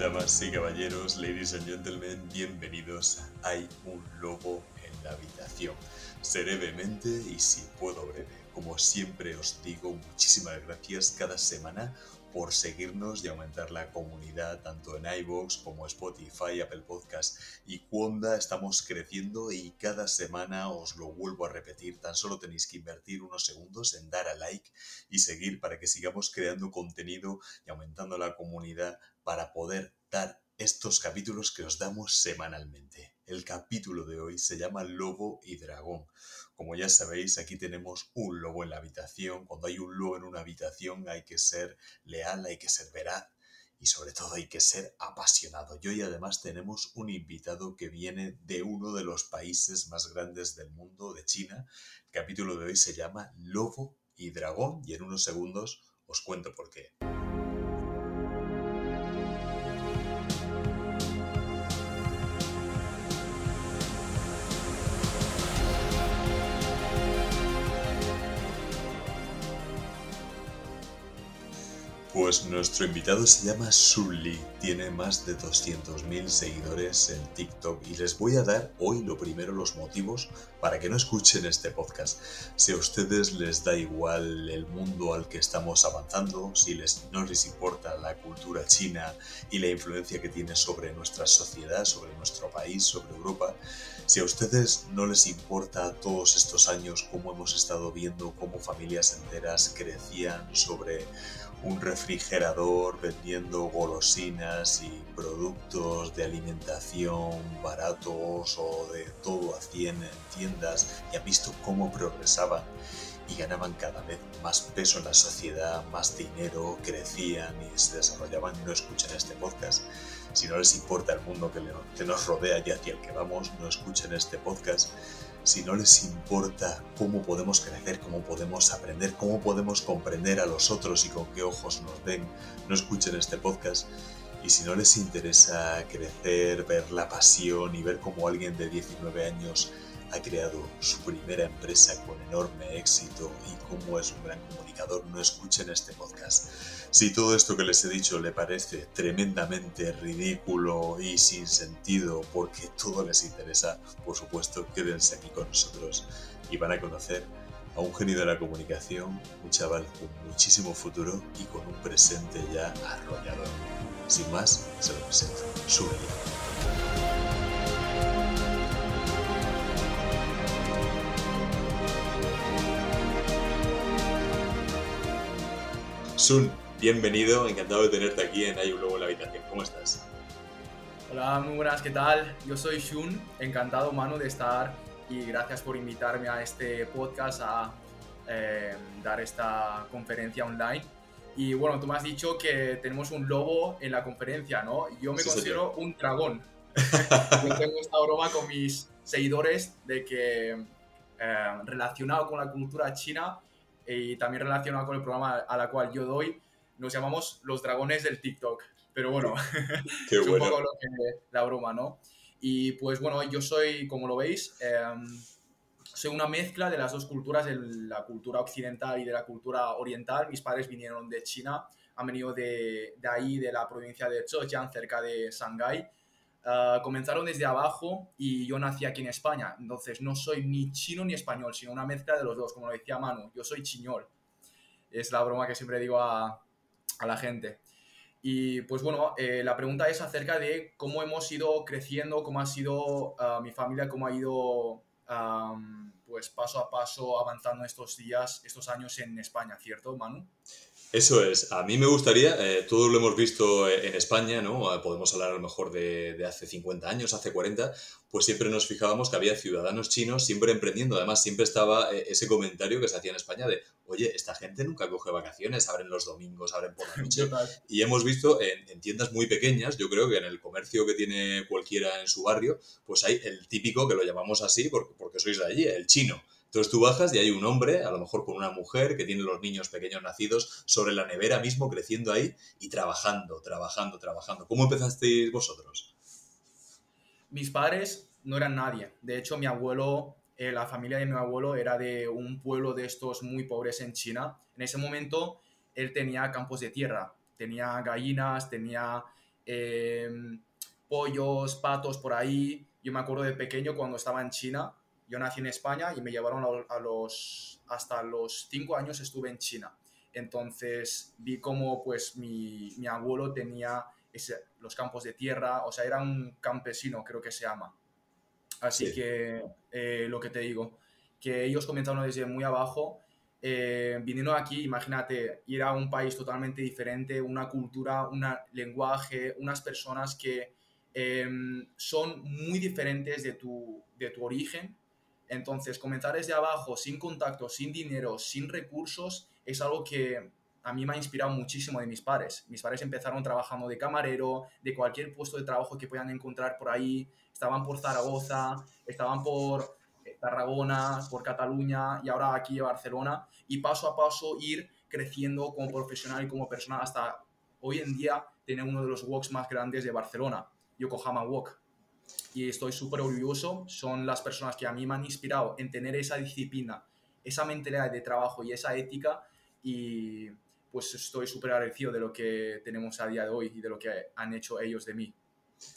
Damas y caballeros, ladies and gentlemen, bienvenidos a Hay un lobo en la habitación. Seré vehemente y si puedo breve. Como siempre os digo, muchísimas gracias cada semana por seguirnos y aumentar la comunidad tanto en iVoox como Spotify, Apple Podcast y Cuonda. Estamos creciendo y cada semana os lo vuelvo a repetir. Tan solo tenéis que invertir unos segundos en dar a like y seguir para que sigamos creando contenido y aumentando la comunidad para poder dar estos capítulos que os damos semanalmente. El capítulo de hoy se llama Lobo y Dragón. Como ya sabéis, aquí tenemos un lobo en la habitación. Cuando hay un lobo en una habitación hay que ser leal, hay que ser veraz y sobre todo hay que ser apasionado. Y hoy además tenemos un invitado que viene de uno de los países más grandes del mundo, de China. El capítulo de hoy se llama Lobo y Dragón y en unos segundos os cuento por qué. Pues nuestro invitado se llama Sully, tiene más de 200.000 seguidores en TikTok y les voy a dar hoy lo primero los motivos para que no escuchen este podcast. Si a ustedes les da igual el mundo al que estamos avanzando, si les, no les importa la cultura china y la influencia que tiene sobre nuestra sociedad, sobre nuestro país, sobre Europa, si a ustedes no les importa todos estos años cómo hemos estado viendo cómo familias enteras crecían sobre un refrigerador vendiendo golosinas y productos de alimentación baratos o de todo a 100 en tiendas y han visto cómo progresaban y ganaban cada vez más peso en la sociedad, más dinero, crecían y se desarrollaban y no escuchan este podcast. Si no les importa el mundo que, nos rodea y hacia el que vamos, no escuchen este podcast si no les importa cómo podemos crecer, cómo podemos aprender, cómo podemos comprender a los otros y con qué ojos nos ven, no escuchen este podcast. Y si no les interesa crecer, ver la pasión y ver cómo alguien de 19 años ha creado su primera empresa con enorme éxito y cómo es un gran comunicador, no escuchen este podcast. Si todo esto que les he dicho le parece tremendamente ridículo y sin sentido porque todo les interesa, por supuesto, quédense aquí con nosotros y van a conocer a un genio de la comunicación, un chaval con muchísimo futuro y con un presente ya arrollador. Sin más, se lo presento. Sube Sun, bienvenido, encantado de tenerte aquí en Hay un Lobo en la habitación. ¿Cómo estás? Hola, muy buenas, ¿qué tal? Yo soy Shun, encantado, mano, de estar y gracias por invitarme a este podcast a eh, dar esta conferencia online. Y bueno, tú me has dicho que tenemos un lobo en la conferencia, ¿no? Yo me considero un dragón. yo tengo esta broma con mis seguidores de que eh, relacionado con la cultura china y también relacionado con el programa a la cual yo doy, nos llamamos los dragones del TikTok. Pero bueno, es un poco lo que, la broma, ¿no? Y pues bueno, yo soy, como lo veis, em, soy una mezcla de las dos culturas, de la cultura occidental y de la cultura oriental. Mis padres vinieron de China, han venido de, de ahí, de la provincia de Zhejiang, cerca de Shanghái. Ah, comenzaron desde abajo y yo nací aquí en España. Entonces no soy ni chino ni español, sino una mezcla de los dos, como lo decía Manu. Yo soy chiñol. Es la broma que siempre digo a, a la gente. Y pues bueno, eh, la pregunta es acerca de cómo hemos ido creciendo, cómo ha sido ah, mi familia, cómo ha ido pues paso a paso avanzando estos días, estos años en España, ¿cierto, Manu? Eso es, a mí me gustaría, eh, todo lo hemos visto en España, ¿no? Ah, podemos hablar a lo mejor de, de, hace 50 años, hace 40, pues siempre nos fijábamos que había ciudadanos chinos siempre emprendiendo, además siempre estaba eh, ese comentario que se hacía en España de, oye, esta gente nunca coge vacaciones, abren los domingos, abren por la noche, y hemos visto en, en, tiendas muy pequeñas, yo creo que en el comercio que tiene cualquiera en su barrio, pues hay el típico, que lo llamamos así porque, porque sois de allí, el chino Entonces tú bajas y hay un hombre, a lo mejor con una mujer que tiene los niños pequeños nacidos sobre la nevera mismo, creciendo ahí y trabajando, trabajando, trabajando. ¿Cómo empezasteis vosotros? Mis padres no eran nadie. De hecho, mi abuelo, eh, la familia de mi abuelo era de un pueblo de estos muy pobres en China. En ese momento, él tenía campos de tierra, tenía gallinas, tenía em, pollos, patos por ahí. Yo me acuerdo de pequeño cuando estaba en China. Yo nací en España y me llevaron a, los hasta los cinco años estuve en China. Entonces vi cómo pues mi, mi abuelo tenía ese, los campos de tierra, o sea, era un campesino, creo que se llama. Así que eh, lo que te digo, que ellos comenzaron desde muy abajo, eh, viniendo aquí, imagínate, ir a un país totalmente diferente, una cultura, un lenguaje, unas personas que em, son muy diferentes de tu, de tu origen. Entonces, comenzar desde abajo, sin contacto, sin dinero, sin recursos, es algo que a mí me ha inspirado muchísimo de mis padres. Mis padres empezaron trabajando de camarero, de cualquier puesto de trabajo que puedan encontrar por ahí. Estaban por Zaragoza, estaban por eh, Tarragona, por Cataluña y ahora aquí en Barcelona. Y paso a paso ir creciendo como profesional y como persona hasta hoy en día tener uno de los walks más grandes de Barcelona, Yokohama Walk. Y estoy súper orgulloso. Son las personas que a mí me han inspirado en tener esa disciplina, esa mentalidad de trabajo y esa ética. Y pues estoy súper agradecido de lo que tenemos a día de hoy y de lo que han hecho ellos de mí.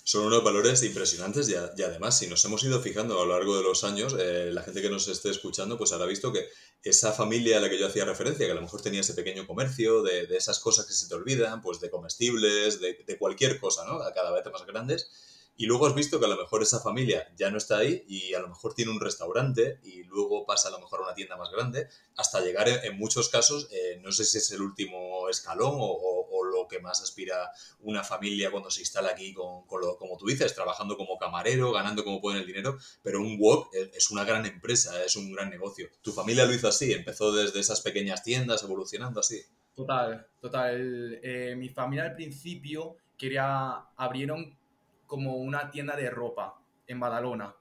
Son unos valores impresionantes y, además, si nos hemos ido fijando a lo largo de los años, eh, la gente que nos esté escuchando pues habrá visto que esa familia a la que yo hacía referencia, que a lo mejor tenía ese pequeño comercio de, esas cosas que se te olvidan, pues de comestibles, de, de cualquier cosa, ¿no? A cada vez más grandes, y luego has visto que a lo mejor esa familia ya no está ahí y a lo mejor tiene un restaurante y luego pasa a lo mejor a una tienda más grande hasta llegar en, muchos casos, eh, no sé si es el último escalón o, lo que más aspira una familia cuando se instala aquí con, como tú dices, trabajando como camarero, ganando como pueden el dinero, pero un wok es una gran empresa, es un gran negocio. Tu familia lo hizo así, empezó desde esas pequeñas tiendas evolucionando así. Total, total. Eh, mi familia al principio quería, abrieron como una tienda de ropa en Badalona,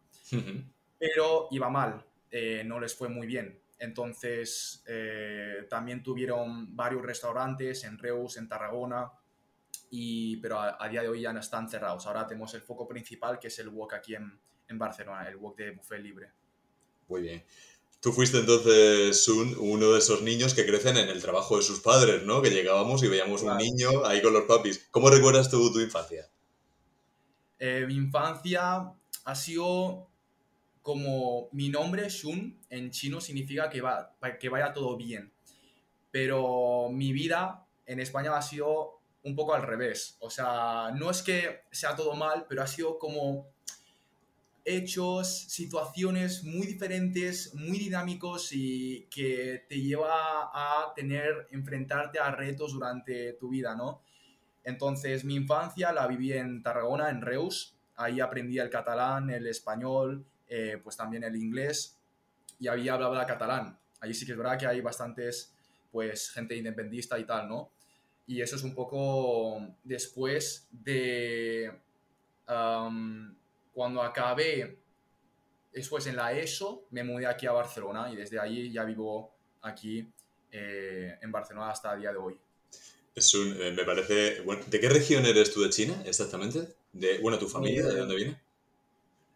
pero iba mal, eh, no les fue muy bien. Entonces eh, también tuvieron varios restaurantes en Reus, en Tarragona, y, pero a, día de hoy ya no están cerrados. Ahora tenemos el foco principal que es el Wok aquí en, en Barcelona, el Wok de Buffet Libre. Muy bien. Tú fuiste entonces uno de esos niños que crecen en el trabajo de sus padres, ¿no? Que llegábamos y veíamos un niño ahí con los papis. ¿Cómo recuerdas tú tu infancia? Eh, mi infancia ha sido como mi nombre, Shun, en chino significa que, va, que vaya todo bien. Pero mi vida en España ha sido un poco al revés. O sea, no es que sea todo mal, pero ha sido como hechos, situaciones muy diferentes, muy dinámicos y que te lleva a tener, enfrentarte a retos durante tu vida, ¿no? Entonces, mi infancia la viví en Tarragona, en Reus. Ahí aprendí el catalán, el español, eh, pues también el inglés y había hablaba catalán. Ahí sí que es verdad que hay bastantes, pues, gente independista y tal, ¿no? Y eso es un poco después de cuando acabé, después en la ESO, me mudé aquí a Barcelona y desde ahí ya vivo aquí eh, en Barcelona hasta el día de hoy. Es un, eh, me parece. Bueno, ¿De qué región eres tú de China exactamente? De, bueno, tu familia, ¿de dónde viene?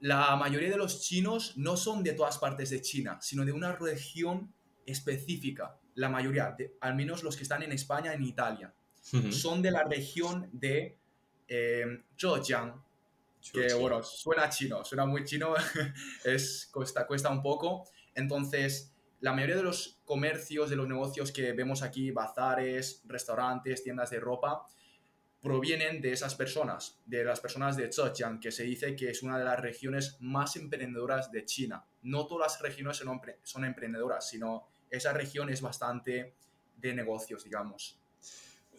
La mayoría de los chinos no son de todas partes de China, sino de una región específica. La mayoría, al menos los que están en España, en Italia, son de la región de eh, Zhejiang, que bueno, suena chino, suena muy chino, es, cuesta, cuesta un poco. Entonces, la mayoría de los comercios, de los negocios que vemos aquí, bazares, restaurantes, tiendas de ropa, provienen de esas personas, de las personas de Zhejiang, que se dice que es una de las regiones más emprendedoras de China. No todas las regiones son, emprendedoras, sino esa región es bastante de negocios, digamos.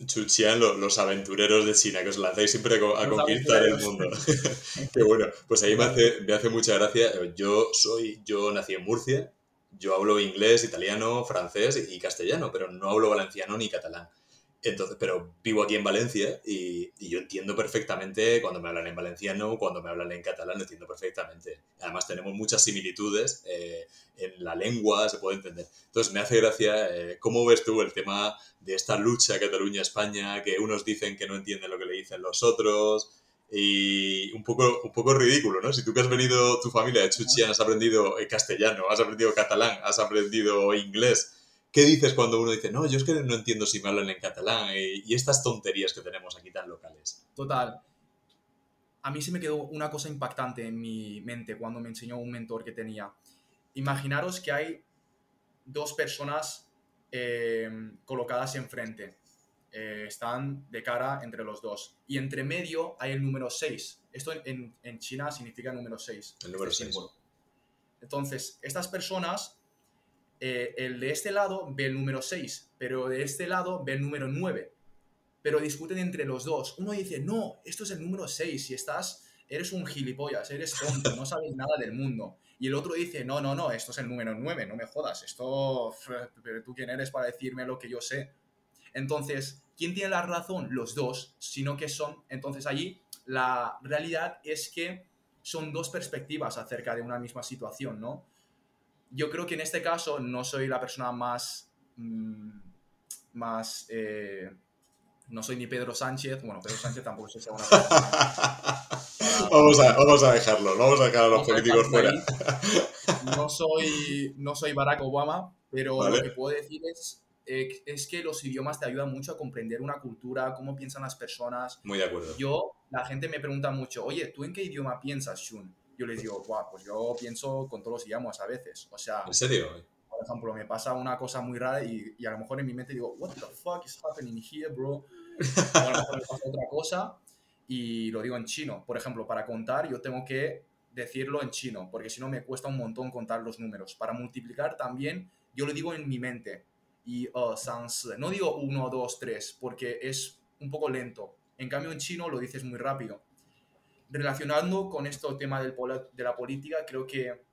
Chuchian, los aventureros de China, que os lanzáis siempre a, conquistar el mundo. Qué bueno. Pues ahí me hace, me hace mucha gracia. Yo soy, yo nací en Murcia, yo hablo inglés, italiano, francés y castellano, pero no hablo valenciano ni catalán. Entonces, pero vivo aquí en Valencia y, yo entiendo perfectamente cuando me hablan en valenciano, cuando me hablan en catalán, lo entiendo perfectamente. Además, tenemos muchas similitudes eh, en la lengua, se puede entender. Entonces, me hace gracia, eh, ¿cómo ves tú el tema de esta lucha Cataluña-España, que unos dicen que no entienden lo que le dicen los otros? Y un poco, un poco ridículo, ¿no? Si tú que has venido, tu familia de Chuchian, has aprendido eh, castellano, has aprendido catalán, has aprendido inglés, ¿qué dices cuando uno dice, no, yo es que no entiendo si me hablan en catalán y, estas tonterías que tenemos aquí tan locales? Total. A mí se me quedó una cosa impactante en mi mente cuando me enseñó un mentor que tenía. Imaginaros que hay dos personas eh, colocadas enfrente eh, están de cara entre los dos. Y entre medio hay el número 6. Esto en, en China significa número 6. El número 6. Este Entonces, estas personas, eh, el de este lado ve el número 6, pero de este lado ve el número 9. Pero discuten entre los dos. Uno dice, no, esto es el número 6 y estás, eres un gilipollas, eres tonto, no sabes nada del mundo. Y el otro dice, no, no, no, esto es el número 9, no me jodas, esto, pero tú quién eres para decirme lo que yo sé. Entonces, ¿quién tiene la razón? Los dos, sino que son, entonces allí la realidad es que son dos perspectivas acerca de una misma situación, ¿no? Yo creo que en este caso no soy la persona más, mm, más, eh, no soy ni Pedro Sánchez, bueno, Pedro Sánchez tampoco es una persona. vamos, a, vamos a dejarlo, vamos a dejar a los políticos fuera. No soy, no soy Barack Obama, pero lo que puedo decir es eh, es que los idiomas te ayudan mucho a comprender una cultura, cómo piensan las personas. Muy de acuerdo. Yo, la gente me pregunta mucho, oye, ¿tú en qué idioma piensas, Shun? Yo les digo, Buah, pues yo pienso con todos los idiomas a veces. O sea, ¿En serio? Por ejemplo, me pasa una cosa muy rara y, y a lo mejor en mi mente digo, what the fuck is happening here, bro? O a lo mejor me pasa otra cosa y lo digo en chino. Por ejemplo, para contar yo tengo que decirlo en chino, porque si no me cuesta un montón contar los números. Para multiplicar también, yo lo digo en mi mente y uh, No digo 1, 2, 3, porque es un poco lento. En cambio, en chino lo dices muy rápido. Relacionando con este tema del, de la política, creo que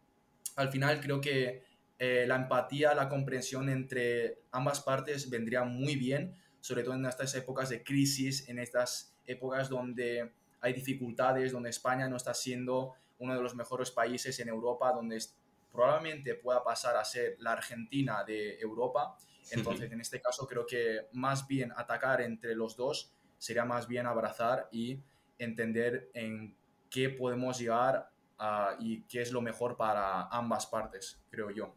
al final creo que eh, la empatía, la comprensión entre ambas partes vendría muy bien, sobre todo en estas épocas de crisis, en estas épocas donde hay dificultades, donde España no está siendo uno de los mejores países en Europa, donde probablemente pueda pasar a ser la Argentina de Europa entonces, en este caso, creo que más bien atacar entre los dos sería más bien abrazar y entender en qué podemos llegar y qué es lo mejor para ambas partes, creo yo.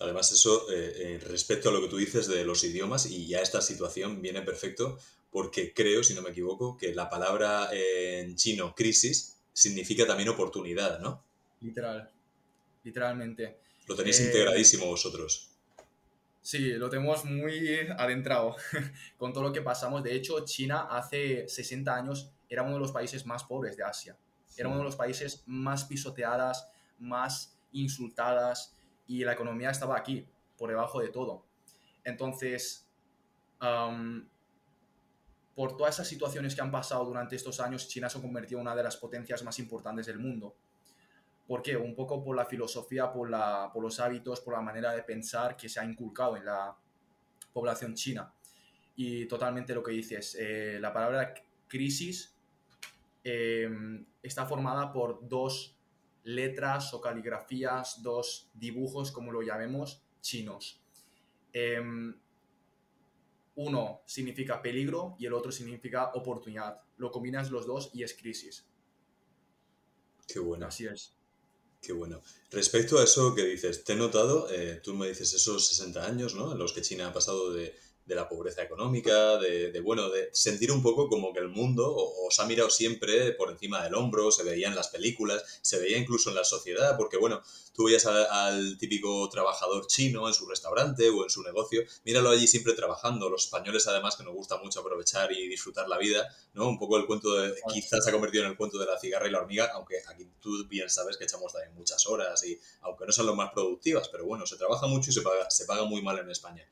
Además, eso, eh, eh, respecto a lo que tú dices de los idiomas, y ya esta situación viene perfecto, porque creo, si no me equivoco, que la palabra en chino crisis significa también oportunidad, ¿no? Literal, literalmente. Lo tenéis eh, integradísimo vosotros. Sí, lo tenemos muy adentrado con todo lo que pasamos. De hecho, China hace 60 años era uno de los países más pobres de Asia. Era uno de los países más pisoteadas, más insultadas y la economía estaba aquí, por debajo de todo. Entonces, por todas esas situaciones que han pasado durante estos años, China se ha convertido en una de las potencias más importantes del mundo. ¿Por qué? Un poco por la filosofía, por, la, por los hábitos, por la manera de pensar que se ha inculcado en la población china. Y totalmente lo que dices, eh, la palabra crisis em, está formada por dos letras o caligrafías, dos dibujos, como lo llamemos, chinos. Em, uno significa peligro y el otro significa oportunidad. Lo combinas los dos y es crisis. Qué bueno. Así es. Qué bueno. Respecto a eso que dices, te he notado, eh, tú me dices esos 60 años, ¿no? En los que China ha pasado de, de la pobreza económica, de, de, bueno, de sentir un poco como que el mundo os ha mirado siempre por encima del hombro, se veía en las películas, se veía incluso en la sociedad, porque bueno, tú veías al típico trabajador chino en su restaurante o en su negocio, míralo allí siempre trabajando, los españoles además que nos gusta mucho aprovechar y disfrutar la vida, ¿no? Un poco el cuento de, quizás se ha convertido en el cuento de la cigarra y la hormiga, aunque aquí tú bien sabes que echamos también muchas horas y aunque no son las más productivas, pero bueno, se trabaja mucho y se paga, se paga muy mal en España.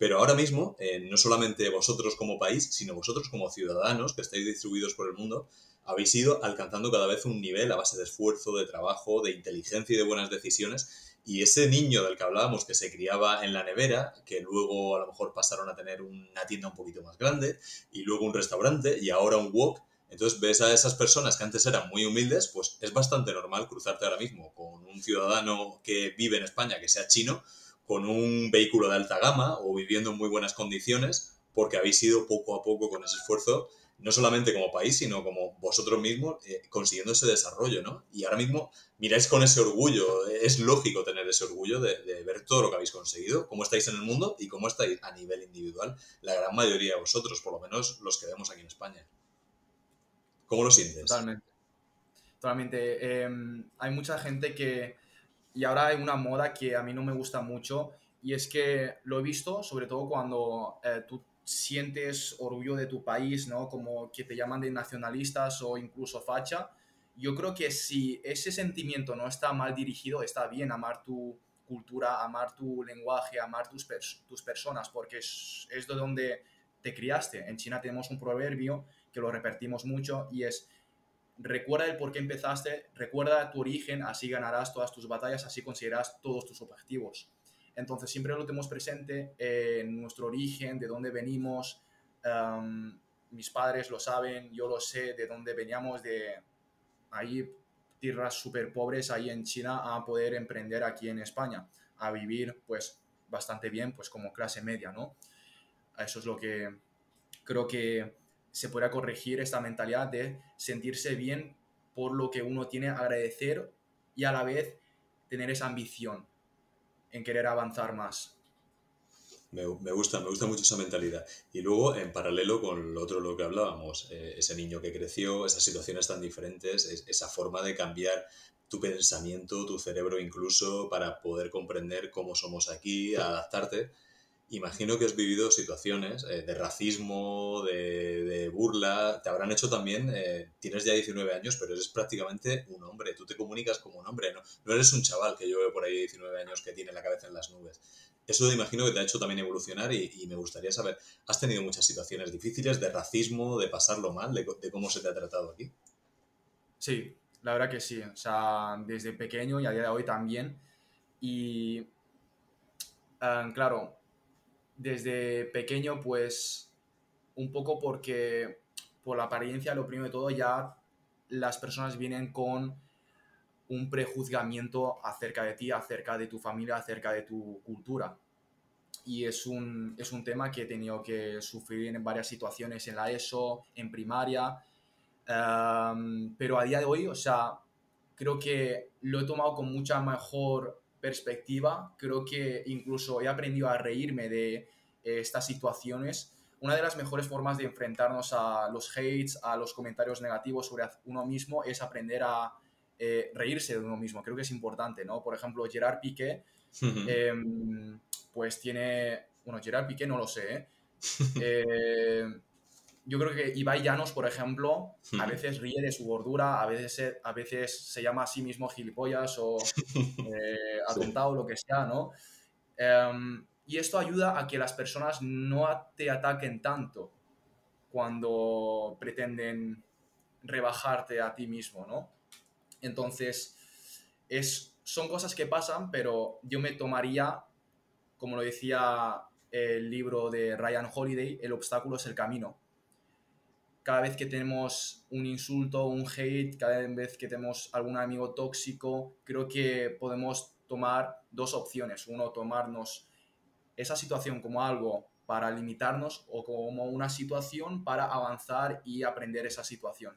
Pero ahora mismo, eh, no solamente vosotros como país, sino vosotros como ciudadanos que estáis distribuidos por el mundo, habéis ido alcanzando cada vez un nivel a base de esfuerzo, de trabajo, de inteligencia y de buenas decisiones. Y ese niño del que hablábamos que se criaba en la nevera, que luego a lo mejor pasaron a tener una tienda un poquito más grande y luego un restaurante y ahora un wok, entonces ves a esas personas que antes eran muy humildes, pues es bastante normal cruzarte ahora mismo con un ciudadano que vive en España, que sea chino, con un vehículo de alta gama o viviendo en muy buenas condiciones, porque habéis ido poco a poco con ese esfuerzo no solamente como país, sino como vosotros mismos, eh, consiguiendo ese desarrollo, ¿no? Y ahora mismo miráis con ese orgullo, es lógico tener ese orgullo de, ver todo lo que habéis conseguido, cómo estáis en el mundo y cómo estáis a nivel individual, la gran mayoría de vosotros, por lo menos los que vemos aquí en España. ¿Cómo lo sientes? Totalmente. Totalmente. Em, hay mucha gente que, y ahora hay una moda que a mí no me gusta mucho, y es que lo he visto, sobre todo cuando eh, tú sientes orgullo de tu país, ¿no? Como que te llaman de nacionalistas o incluso facha. Yo creo que si ese sentimiento no está mal dirigido, está bien amar tu cultura, amar tu lenguaje, amar tus, tus personas, porque es, es de donde te criaste. En China tenemos un proverbio que lo repetimos mucho y es recuerda el por qué empezaste, recuerda tu origen, así ganarás todas tus batallas, así conseguirás todos tus objetivos. Entonces siempre lo tenemos presente en nuestro origen, de dónde venimos. mis padres lo saben, yo lo sé, de dónde veníamos, de ahí tierras súper pobres ahí en China a poder emprender aquí en España, a vivir pues bastante bien, pues como clase media, ¿no? Eso es lo que creo que se puede corregir esta mentalidad de sentirse bien por lo que uno tiene, agradecer y a la vez tener esa ambición en querer avanzar más. Me, gusta, me gusta mucho esa mentalidad. Y luego, en paralelo con lo otro lo que hablábamos, eh, ese niño que creció, esas situaciones tan diferentes, esa forma de cambiar tu pensamiento, tu cerebro incluso, para poder comprender cómo somos aquí, adaptarte imagino que has vivido situaciones eh, de racismo, de, burla, te habrán hecho también, eh, tienes ya 19 años, pero eres prácticamente un hombre, tú te comunicas como un hombre, no, no eres un chaval que yo veo por ahí 19 años que tiene la cabeza en las nubes. Eso imagino que te ha hecho también evolucionar y, me gustaría saber, ¿has tenido muchas situaciones difíciles de racismo, de pasarlo mal, de, cómo se te ha tratado aquí? Sí, la verdad que sí, o sea, desde pequeño y a día de hoy también. Y, ah, claro, desde pequeño, pues un poco porque por la apariencia, lo primero de todo, ya las personas vienen con un prejuzgamiento acerca de ti, acerca de tu familia, acerca de tu cultura. Y es un, es un tema que he tenido que sufrir en varias situaciones en la ESO, en primaria, pero a día de hoy, o sea, creo que lo he tomado con mucha mejor perspectiva, creo que incluso he aprendido a reírme de eh, estas situaciones. Una de las mejores formas de enfrentarnos a los hates, a los comentarios negativos sobre uno mismo, es aprender a eh, reírse de uno mismo. Creo que es importante, ¿no? Por ejemplo, Gerard Piqué, em, pues tiene, bueno, Gerard Piqué no lo sé, ¿eh? yo creo que Ibai Llanos, por ejemplo, a veces ríe de su gordura, a veces, a veces se llama a sí mismo gilipollas o eh, atontado, lo que sea, ¿no? Em, y esto ayuda a que las personas no te ataquen tanto cuando pretenden rebajarte a ti mismo, ¿no? Entonces, es, son cosas que pasan, pero yo me tomaría, como lo decía el libro de Ryan Holiday, el obstáculo es el camino cada vez que tenemos un insulto, un hate, cada vez que tenemos algún amigo tóxico, creo que podemos tomar dos opciones. Uno, tomarnos esa situación como algo para limitarnos o como una situación para avanzar y aprender esa situación.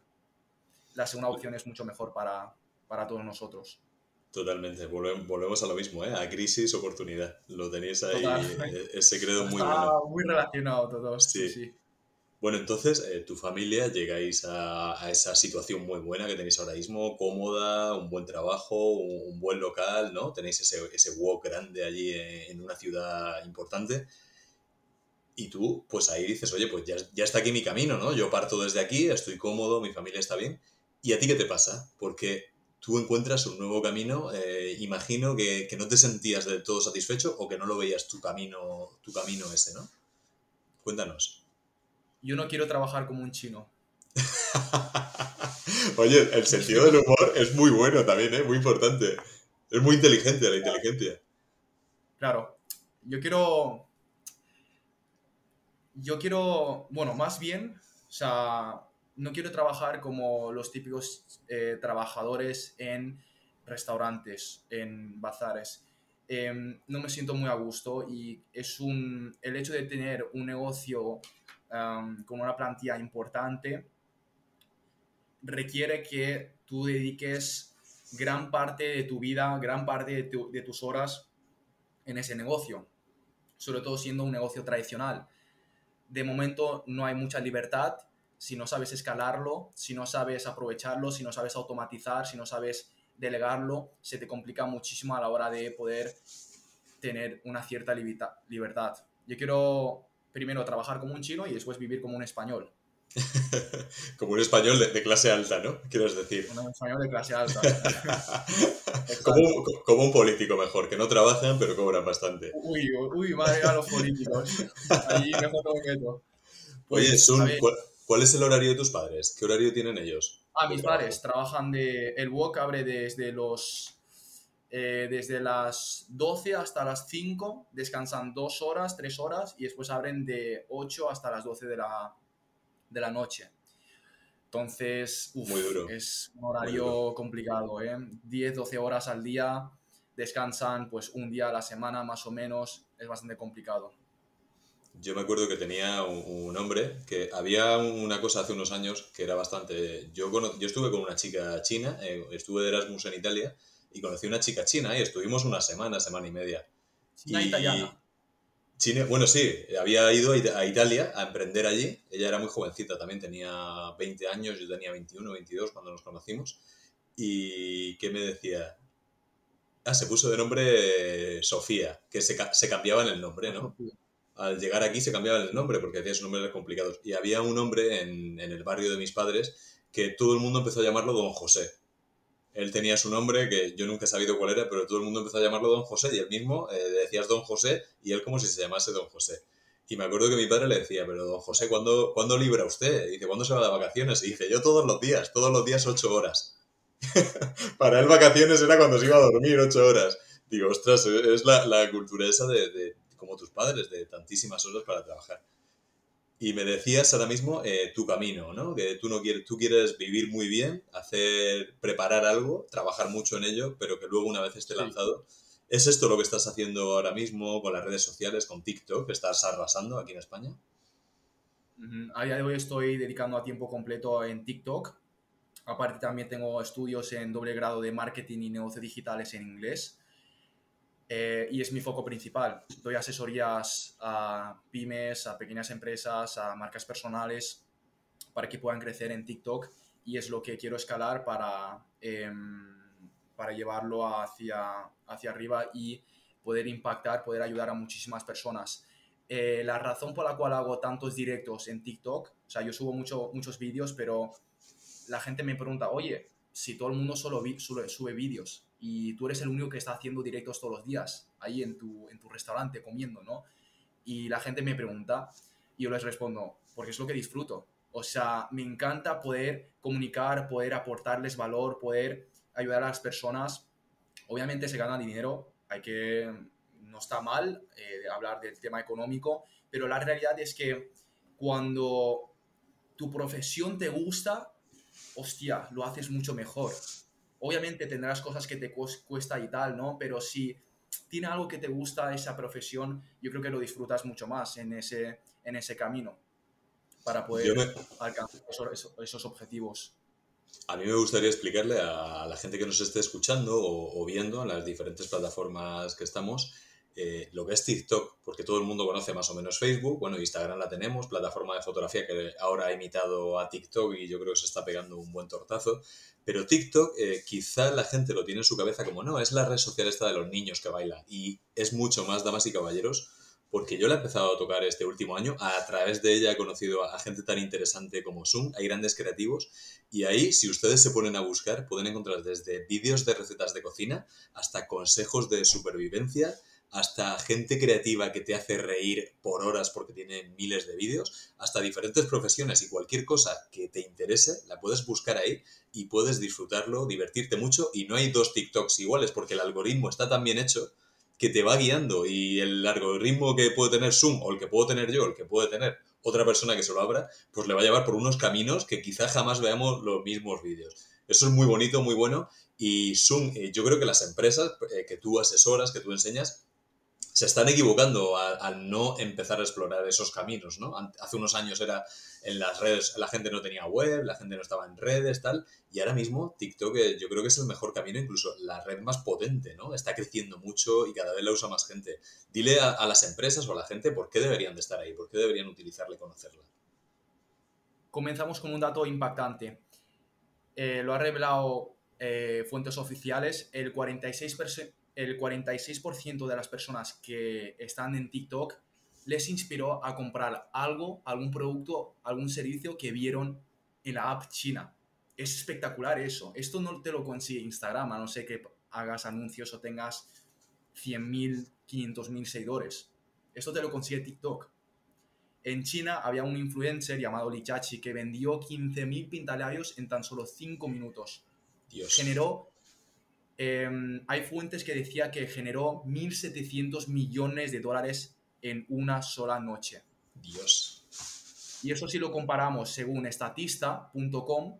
La segunda opción es mucho mejor para, para todos nosotros. Totalmente, volvemos a lo mismo, ¿eh? a crisis, oportunidad. Lo tenéis ahí, eh, ese credo muy bueno. Muy relacionado todos. sí. sí. Bueno, entonces, eh, tu familia llegáis a, esa situación muy buena que tenéis ahora mismo, cómoda, un buen trabajo, un, buen local, ¿no? Tenéis ese, ese walk grande allí en, una ciudad importante. Y tú, pues ahí dices, oye, pues ya, ya, está aquí mi camino, ¿no? Yo parto desde aquí, estoy cómodo, mi familia está bien. ¿Y a ti qué te pasa? Porque tú encuentras un nuevo camino, eh, imagino que, que, no te sentías del todo satisfecho o que no lo veías tu camino, tu camino ese, ¿no? Cuéntanos yo no quiero trabajar como un chino. Oye, el sentido del humor es muy bueno también, ¿eh? muy importante. Es muy inteligente la inteligencia. Claro, yo quiero... Yo quiero, bueno, más bien, o sea, no quiero trabajar como los típicos eh, trabajadores en restaurantes, en bazares. Em, no me siento muy a gusto y es un, el hecho de tener un negocio con una plantilla importante requiere que tú dediques gran parte de tu vida, gran parte de tus horas en ese negocio, sobre todo siendo un negocio tradicional. De momento no hay mucha libertad si no sabes escalarlo, si no sabes aprovecharlo, si no sabes automatizar, si no sabes delegarlo, se te complica muchísimo a la hora de poder tener una cierta libertad. Yo quiero primero trabajar como un chino y después vivir como un español. como un español de, clase alta, ¿no? Quieres decir. Un español de clase alta. como, un político mejor, que no trabajan pero cobran bastante. Uy, uy, madre a los políticos. Allí mejor no Oye, Sun, ¿cuál, es el horario de tus padres? ¿Qué horario tienen ellos? Ah, mis padres trabajan de... El WOC abre desde los eh, desde las 12 hasta las 5, descansan 2 horas, 3 horas y después abren de 8 hasta las 12 de la, de la noche. Entonces, es un horario complicado, ¿eh? 10, 12 horas al día, descansan pues un día a la semana más o menos, es bastante complicado. Yo me acuerdo que tenía un, hombre que había una cosa hace unos años que era bastante... Yo, yo estuve con una chica china, eh, estuve de Erasmus en Italia y conocí una chica china y estuvimos una semana, semana y media. China y, italiana. China, bueno, sí, había ido a Italia a emprender allí. Ella era muy jovencita, también tenía 20 años, yo tenía 21, 22 cuando nos conocimos. ¿Y qué me decía? Ah, se puso de nombre Sofía, que se, se el nombre, ¿no? Al llegar aquí se cambiaba el nombre porque hacía sus nombres complicados. Y había un hombre en, en el barrio de mis padres que todo el mundo empezó a llamarlo Don José él tenía su nombre, que yo nunca he sabido cuál era, pero todo el mundo empezó a llamarlo Don José y él mismo eh, decías Don José y él como si se llamase Don José. Y me acuerdo que mi padre le decía, pero Don José, ¿cuándo, ¿cuándo libra usted? Dice, ¿cuándo se va de vacaciones? Y dice, yo todos los días, todos los días ocho horas. Para él vacaciones era cuando se iba a dormir ocho horas. Digo, ostras, es la, la cultura esa de, de, como tus padres, de tantísimas horas para trabajar. Y me decías ahora mismo eh, tu camino, ¿no? Que tú no quieres, tú quieres vivir muy bien, hacer, preparar algo, trabajar mucho en ello, pero que luego una vez esté lanzado. ¿Es esto lo que estás haciendo ahora mismo con las redes sociales, con TikTok, que estás arrasando aquí en España? A día de hoy estoy dedicando a tiempo completo en TikTok. Aparte también tengo estudios en doble grado de marketing y negocios digitales en inglés. Eh, y es mi foco principal. Doy asesorías a pymes, a pequeñas empresas, a marcas personales para que puedan crecer en TikTok y es lo que quiero escalar para, em, para llevarlo hacia, hacia arriba y poder impactar, poder ayudar a muchísimas personas. Eh, la razón por la cual hago tantos directos en TikTok, o sea, yo subo mucho, muchos vídeos, pero la gente me pregunta, oye, si todo el mundo solo sube vídeos, y tú eres el único que está haciendo directos todos los días ahí en tu, en tu restaurante comiendo, ¿no? Y la gente me pregunta y yo les respondo, porque es lo que disfruto. O sea, me encanta poder comunicar, poder aportarles valor, poder ayudar a las personas. Obviamente se gana dinero, hay que, no está mal eh, hablar del tema económico, pero la realidad es que cuando tu profesión te gusta, hostia, lo haces mucho mejor. Obviamente tendrás cosas que te cuesta y tal, ¿no? Pero si tiene algo que te gusta esa profesión, yo creo que lo disfrutas mucho más en ese, en ese camino para poder alcanzar esos, objetivos. A mí me gustaría explicarle a la gente que nos esté escuchando o, o viendo en las diferentes plataformas que estamos eh, lo que es TikTok, porque todo el mundo conoce más o menos Facebook, bueno, Instagram la tenemos, plataforma de fotografía que ahora ha imitado a TikTok y yo creo que se está pegando un buen tortazo, pero TikTok eh, quizá la gente lo tiene en su cabeza como, no, es la red social esta de los niños que baila y es mucho más, damas y caballeros, porque yo la he empezado a tocar este último año, a través de ella he conocido a gente tan interesante como Zoom, hay grandes creativos, y ahí, si ustedes se ponen a buscar, pueden encontrar desde vídeos de recetas de cocina hasta consejos de supervivencia, hasta gente creativa que te hace reír por horas porque tiene miles de vídeos, hasta diferentes profesiones y cualquier cosa que te interese, la puedes buscar ahí y puedes disfrutarlo, divertirte mucho y no hay dos TikToks iguales porque el algoritmo está tan bien hecho que te va guiando y el algoritmo que puede tener Zoom o el que puedo tener yo, el que puede tener otra persona que se lo abra, pues le va a llevar por unos caminos que quizá jamás veamos los mismos vídeos. Eso es muy bonito, muy bueno. Y Zoom, eh, yo creo que las empresas eh, que tú asesoras, que tú enseñas, se están equivocando al, no empezar a explorar esos caminos, ¿no? Hace unos años era en las redes, la gente no tenía web, la gente no estaba en redes, tal, y ahora mismo TikTok eh, yo creo que es el mejor camino, incluso la red más potente, ¿no? Está creciendo mucho y cada vez la usa más gente. Dile a, las empresas o a la gente por qué deberían de estar ahí, por qué deberían utilizarla y conocerla. Comenzamos con un dato impactante. Eh, lo ha revelado eh, fuentes oficiales, el 46%, el 46 de las personas que están en TikTok les inspiró a comprar algo, algún producto, algún servicio que vieron en la app china. Es espectacular eso. Esto no te lo consigue Instagram, a no ser que hagas anuncios o tengas 100.000, 500.000 seguidores. Esto te lo consigue TikTok. En China había un influencer llamado Li Chachi que vendió 15.000 pintalabios en tan solo 5 minutos. Dios. Generó em, hay fuentes que decía que generó 1.700 millones de dólares en una sola noche. Dios. Y eso si lo comparamos según estatista.com,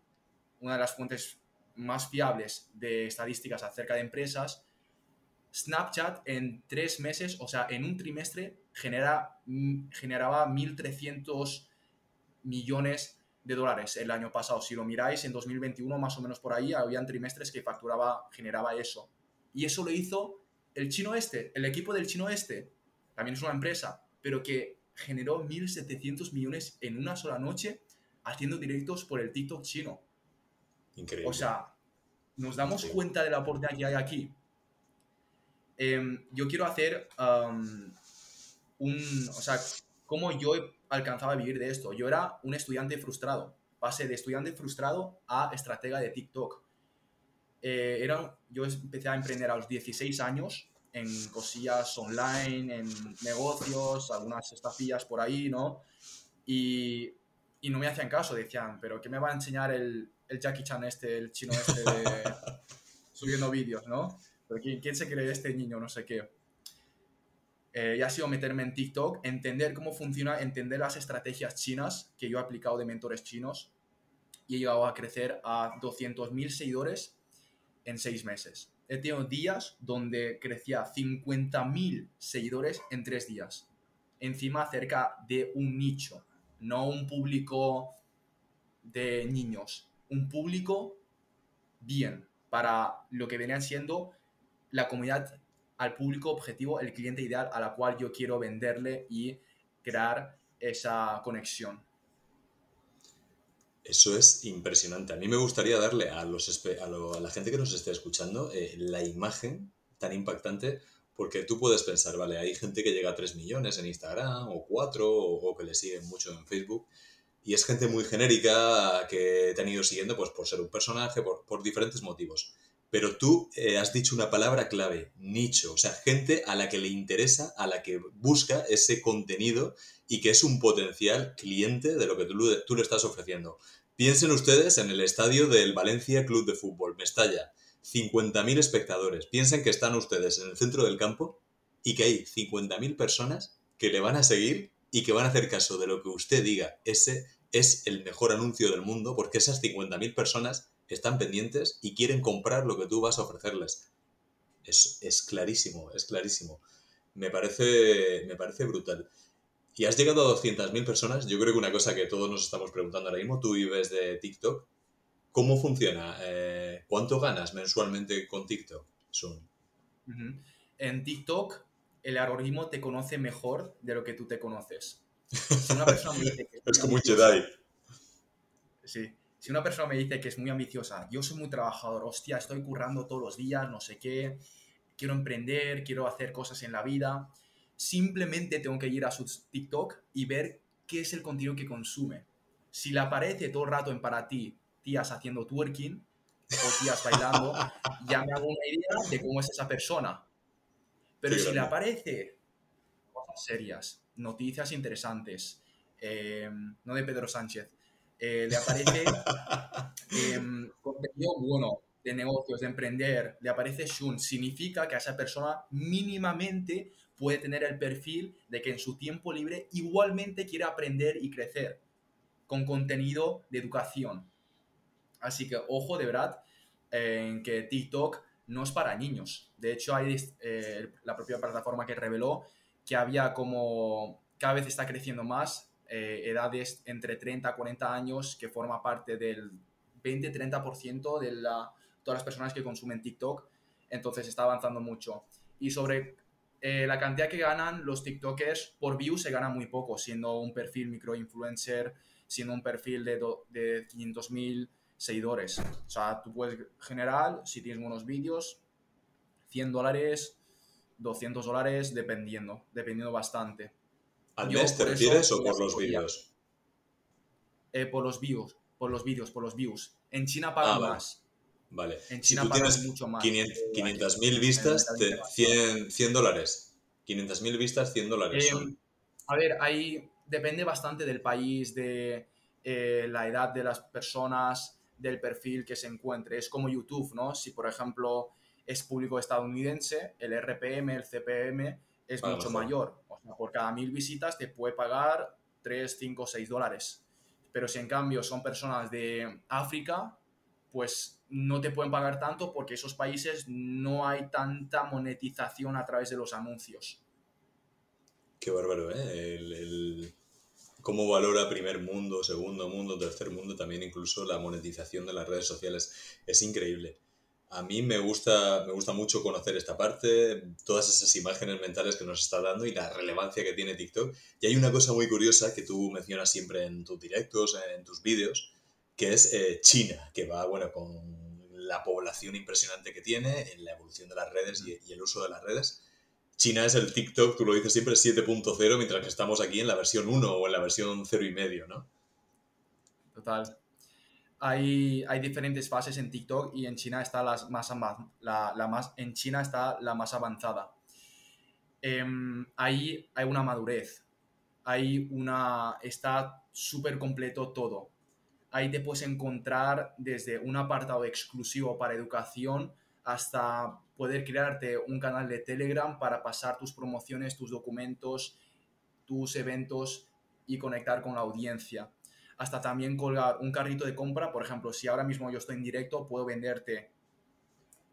una de las fuentes más fiables de estadísticas acerca de empresas, Snapchat en tres meses, o sea, en un trimestre, genera, mm, generaba 1.300 millones de dólares el año pasado. Si lo miráis, en 2021 más o menos por ahí, habían trimestres que facturaba, generaba eso. Y eso lo hizo el chino este, el equipo del chino este, también es una empresa, pero que generó 1.700 millones en una sola noche haciendo directos por el TikTok chino. Increíble. O sea, nos damos cuenta de la oportunidad que hay aquí. Em, yo quiero hacer un, o sea, cómo yo he alcanzado a vivir de esto. Yo era un estudiante frustrado. Pasé de estudiante frustrado a estratega de TikTok. Eh, era, yo empecé a emprender a los 16 años en cosillas online, en negocios, algunas estafillas por ahí, ¿no? Y, y, no me hacían caso, decían, pero ¿qué me va a enseñar el, el Jackie Chan este, el chino este de subiendo vídeos, ¿no? Pero ¿quién, ¿quién, se cree este niño? No sé qué. Eh, y ha sido meterme en TikTok, entender cómo funciona, entender las estrategias chinas que yo he aplicado de mentores chinos y he llegado a crecer a 200.000 seguidores en seis meses he tenido días donde crecía 50.000 seguidores en tres días. Encima cerca de un nicho, no un público de niños, un público bien para lo que venían siendo la comunidad al público objetivo, el cliente ideal a la cual yo quiero venderle y crear esa conexión. Eso es impresionante. A mí me gustaría darle a, los, a, la gente que nos esté escuchando eh, la imagen tan impactante, porque tú puedes pensar, vale, hay gente que llega a 3 millones en Instagram, o 4, o, que le siguen mucho en Facebook, y es gente muy genérica que te han ido siguiendo pues, por ser un personaje, por diferentes motivos. Pero tú eh, has dicho una palabra clave, nicho, o sea, gente a la que le interesa, a la que busca ese contenido y que es un potencial cliente de lo que tú, tú le estás ofreciendo. Piensen ustedes en el estadio del Valencia Club de Fútbol, Mestalla, 50.000 espectadores. Piensen que están ustedes en el centro del campo y que hay 50.000 personas que le van a seguir y que van a hacer caso de lo que usted diga. Ese es el mejor anuncio del mundo porque esas 50.000 personas están pendientes y quieren comprar lo que tú vas a ofrecerles. Es, es clarísimo, es clarísimo. Me parece, me parece brutal. Y has llegado a 200.000 personas. Yo creo que una cosa que todos nos estamos preguntando ahora mismo, tú vives de TikTok. ¿Cómo funciona? Eh, ¿Cuánto ganas mensualmente con TikTok? En TikTok, el algoritmo te conoce mejor de lo que tú te conoces. Si una persona me dice que es, como un Jedi. Sí. Si una persona me dice que es muy ambiciosa, yo soy muy trabajador, hostia, estoy currando todos los días, no sé qué, quiero emprender, quiero hacer cosas en la vida simplemente tengo que ir a su TikTok y ver qué es el contenido que consume. Si le aparece todo el rato en para ti tías haciendo twerking o tías bailando, ya me hago una idea de cómo es esa persona. Pero si le aparece cosas serias, noticias interesantes, em, no de Pedro Sánchez, eh, le aparece em, contenido bueno de negocios, de emprender, le aparece Shun, significa que a esa persona mínimamente puede tener el perfil de que en su tiempo libre igualmente quiere aprender y crecer con contenido de educación. Así que ojo de verdad en que TikTok no es para niños. De hecho, hay eh, la propia plataforma que reveló que había como cada vez está creciendo más eh, edades entre 30 a 40 años que forma parte del 20-30% de la, todas las personas que consumen TikTok. Entonces está avanzando mucho. Y sobre eh, la cantidad que ganan los TikTokers por views se gana muy poco, siendo un perfil microinfluencer, siendo un perfil de, de 500.000 seguidores. O sea, tú puedes generar, si tienes buenos vídeos, 100 dólares, 200 dólares, dependiendo, dependiendo bastante. ¿Al mes te refieres o por los vídeos? Eh, por los views, por los vídeos, por los views. En China pagan ah, más. Vale. En China pagan mucho más. 500.000 vistas, 100, 100 dólares. 500.000 vistas, 100 dólares. Em, a ver, ahí depende bastante del país, de eh, la edad de las personas, del perfil que se encuentre. Es como YouTube, ¿no? Si, por ejemplo, es público estadounidense, el RPM, el CPM es mucho mayor. O sea, por cada mil visitas te puede pagar 3, 5, 6 dólares. Pero si en cambio son personas de África, pues no te pueden pagar tanto porque esos países no hay tanta monetización a través de los anuncios. Qué bárbaro, ¿eh? el cómo valora primer mundo, segundo mundo, tercer mundo, también incluso la monetización de las redes sociales. Es increíble. A mí me gusta, me gusta mucho conocer esta parte, todas esas imágenes mentales que nos está dando y la relevancia que tiene TikTok. Y hay una cosa muy curiosa que tú mencionas siempre en tus directos, en tus vídeos, que es eh, China, que va, bueno, con la población impresionante que tiene, en la evolución de las redes y el uso de las redes China es el TikTok, tú lo dices siempre, 7.0, mientras que estamos aquí en la versión 1 o en la versión 0 y medio, ¿no? Total. Hay, diferentes fases en TikTok y en China está las más, la más, en China está la más avanzada. Em, ahí hay una madurez, hay una, está súper completo todo. Ahí te puedes encontrar desde un apartado exclusivo para educación hasta poder crearte un canal de Telegram para pasar tus promociones, tus documentos, tus eventos y conectar con la audiencia. Hasta también colgar un carrito de compra, por ejemplo, si ahora mismo yo estoy en directo, puedo venderte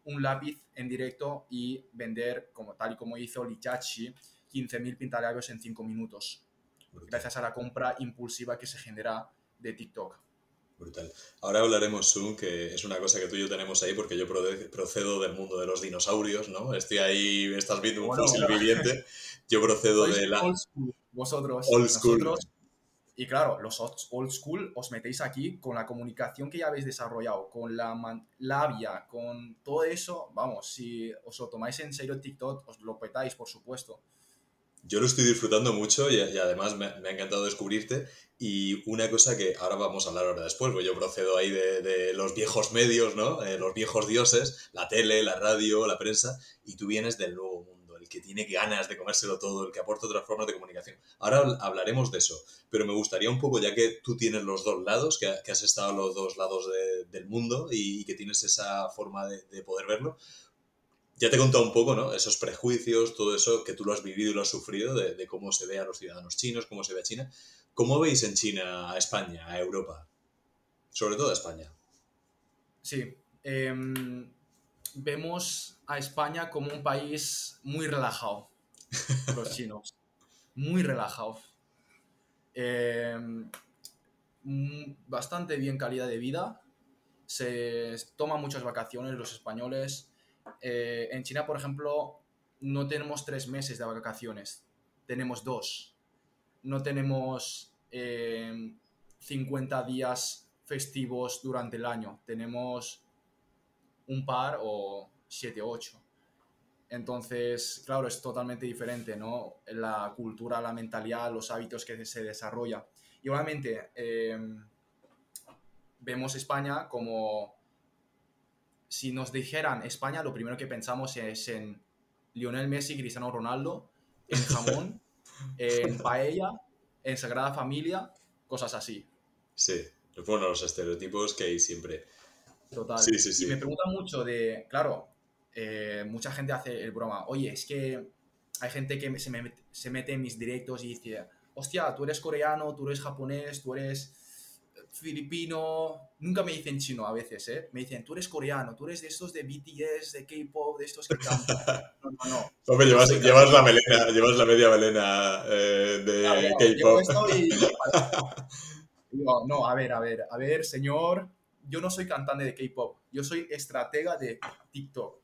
un lápiz en directo y vender, como tal y como hizo Lichachi, 15.000 pintalabios en 5 minutos, gracias a la compra impulsiva que se genera de TikTok. Brutal. Ahora hablaremos, Zoom, que es una cosa que tú y yo tenemos ahí, porque yo procedo del mundo de los dinosaurios, ¿no? Estoy ahí, estás viendo un fósil viviente. Yo procedo de la. Old school. Vosotros. Old school. Y claro, los old school os metéis aquí con la comunicación que ya habéis desarrollado, con la labia, con todo eso. Vamos, si os lo tomáis en serio TikTok, os lo petáis, por supuesto. Yo lo estoy disfrutando mucho y, además me, ha encantado descubrirte. Y una cosa que ahora vamos a hablar ahora después, porque yo procedo ahí de, los viejos medios, ¿no? Eh, los viejos dioses, la tele, la radio, la prensa, y tú vienes del nuevo que tiene ganas de comérselo todo, el que aporta otras formas de comunicación. Ahora hablaremos de eso, pero me gustaría un poco, ya que tú tienes los dos lados, que, has estado a los dos lados del mundo y, que tienes esa forma de, de poder verlo, ya te he contado un poco, ¿no? Esos prejuicios, todo eso que tú lo has vivido y lo has sufrido, de, cómo se ve a los ciudadanos chinos, cómo se ve a China. ¿Cómo veis en China a España, a Europa? Sobre todo a España. Sí. Em, vemos a España como un país muy relajado, los chinos. Muy relajado. Em, mm, bastante bien calidad de vida. Se toman muchas vacaciones los españoles eh, en China, por ejemplo, no tenemos tres meses de vacaciones, tenemos dos. No tenemos 50 eh, días festivos durante el año, tenemos un par o siete, ocho. Entonces, claro, es totalmente diferente, ¿no? La cultura, la mentalidad, los hábitos que se desarrolla. Y obviamente, eh, vemos España como si nos dijeran España, lo primero que pensamos es en Lionel Messi, Cristiano Ronaldo, en jamón, en paella, en Sagrada Familia, cosas así. Sí, bueno, los estereotipos que hay siempre. Total. Sí, sí, sí. Y me preguntan mucho de, claro, eh, mucha gente hace el broma, oye, es que hay gente que se, me, se mete en mis directos y dice, hostia, tú eres coreano, tú eres japonés, tú eres filipino, nunca me dicen chino a veces, ¿eh? Me dicen, tú eres coreano, tú eres de estos de BTS, de K-pop, de estos que cantan. No, no, no. Hombre, llevas, llevas la melena, llevas la media melena eh, de K-pop. No, no, a ver, a ver, a ver, señor, yo no soy cantante de K-pop, yo soy estratega de TikTok.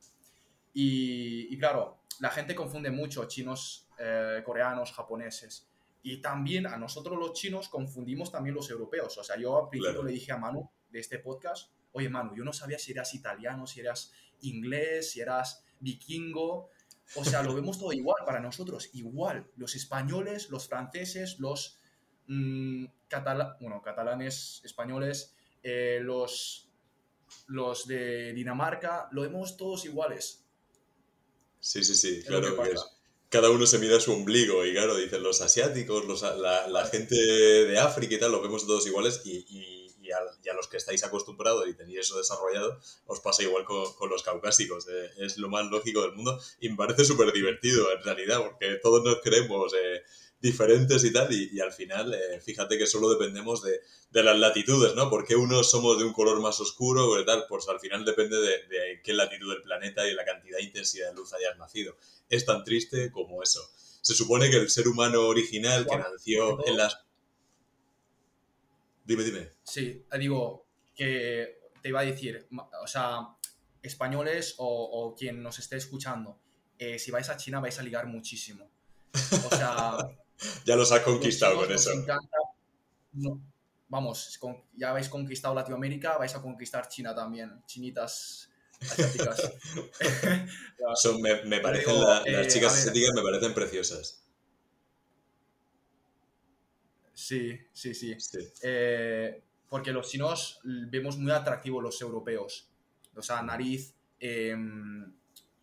Y, y, claro, la gente confunde mucho chinos, eh, coreanos, japoneses. Y también a nosotros los chinos confundimos también los europeos. O sea, yo al principio le dije a Manu de este podcast, oye Manu, yo no sabía si eras italiano, si eras inglés, si eras vikingo. O sea, lo vemos todo igual para nosotros, igual. Los españoles, los franceses, los mmm, bueno, catalanes, españoles, eh, los, los de Dinamarca, lo vemos todos iguales. Sí, sí, sí, claro que es. Cada uno se mira su ombligo y claro, dicen los asiáticos, los, la, la, gente de África y tal, lo vemos todos iguales y, y, y, a, los que estáis acostumbrados y tenéis eso desarrollado, os pasa igual con, con los caucásicos. Eh, es lo más lógico del mundo y me parece súper divertido en realidad porque todos nos creemos... Eh, diferentes y tal, y, al final, eh, fíjate que solo dependemos de, de, las latitudes, ¿no? Porque unos somos de un color más oscuro o tal, pues al final depende de, de qué latitud del planeta y la cantidad de intensidad de luz hayas nacido. Es tan triste como eso. Se supone que el ser humano original que nació en las... Dime, dime. Sí, digo que te iba a decir, o sea, españoles o, o quien nos esté escuchando, eh, si vais a China vais a ligar muchísimo. O sea, ya los has conquistado con eso. vamos, ya habéis conquistado Latinoamérica, vais a conquistar China también, chinitas asiáticas. Son, me, me, parecen las eh, chicas asiáticas me parecen preciosas. Sí, sí, sí. Eh, porque los chinos vemos muy atractivos los europeos. O sea, nariz, em,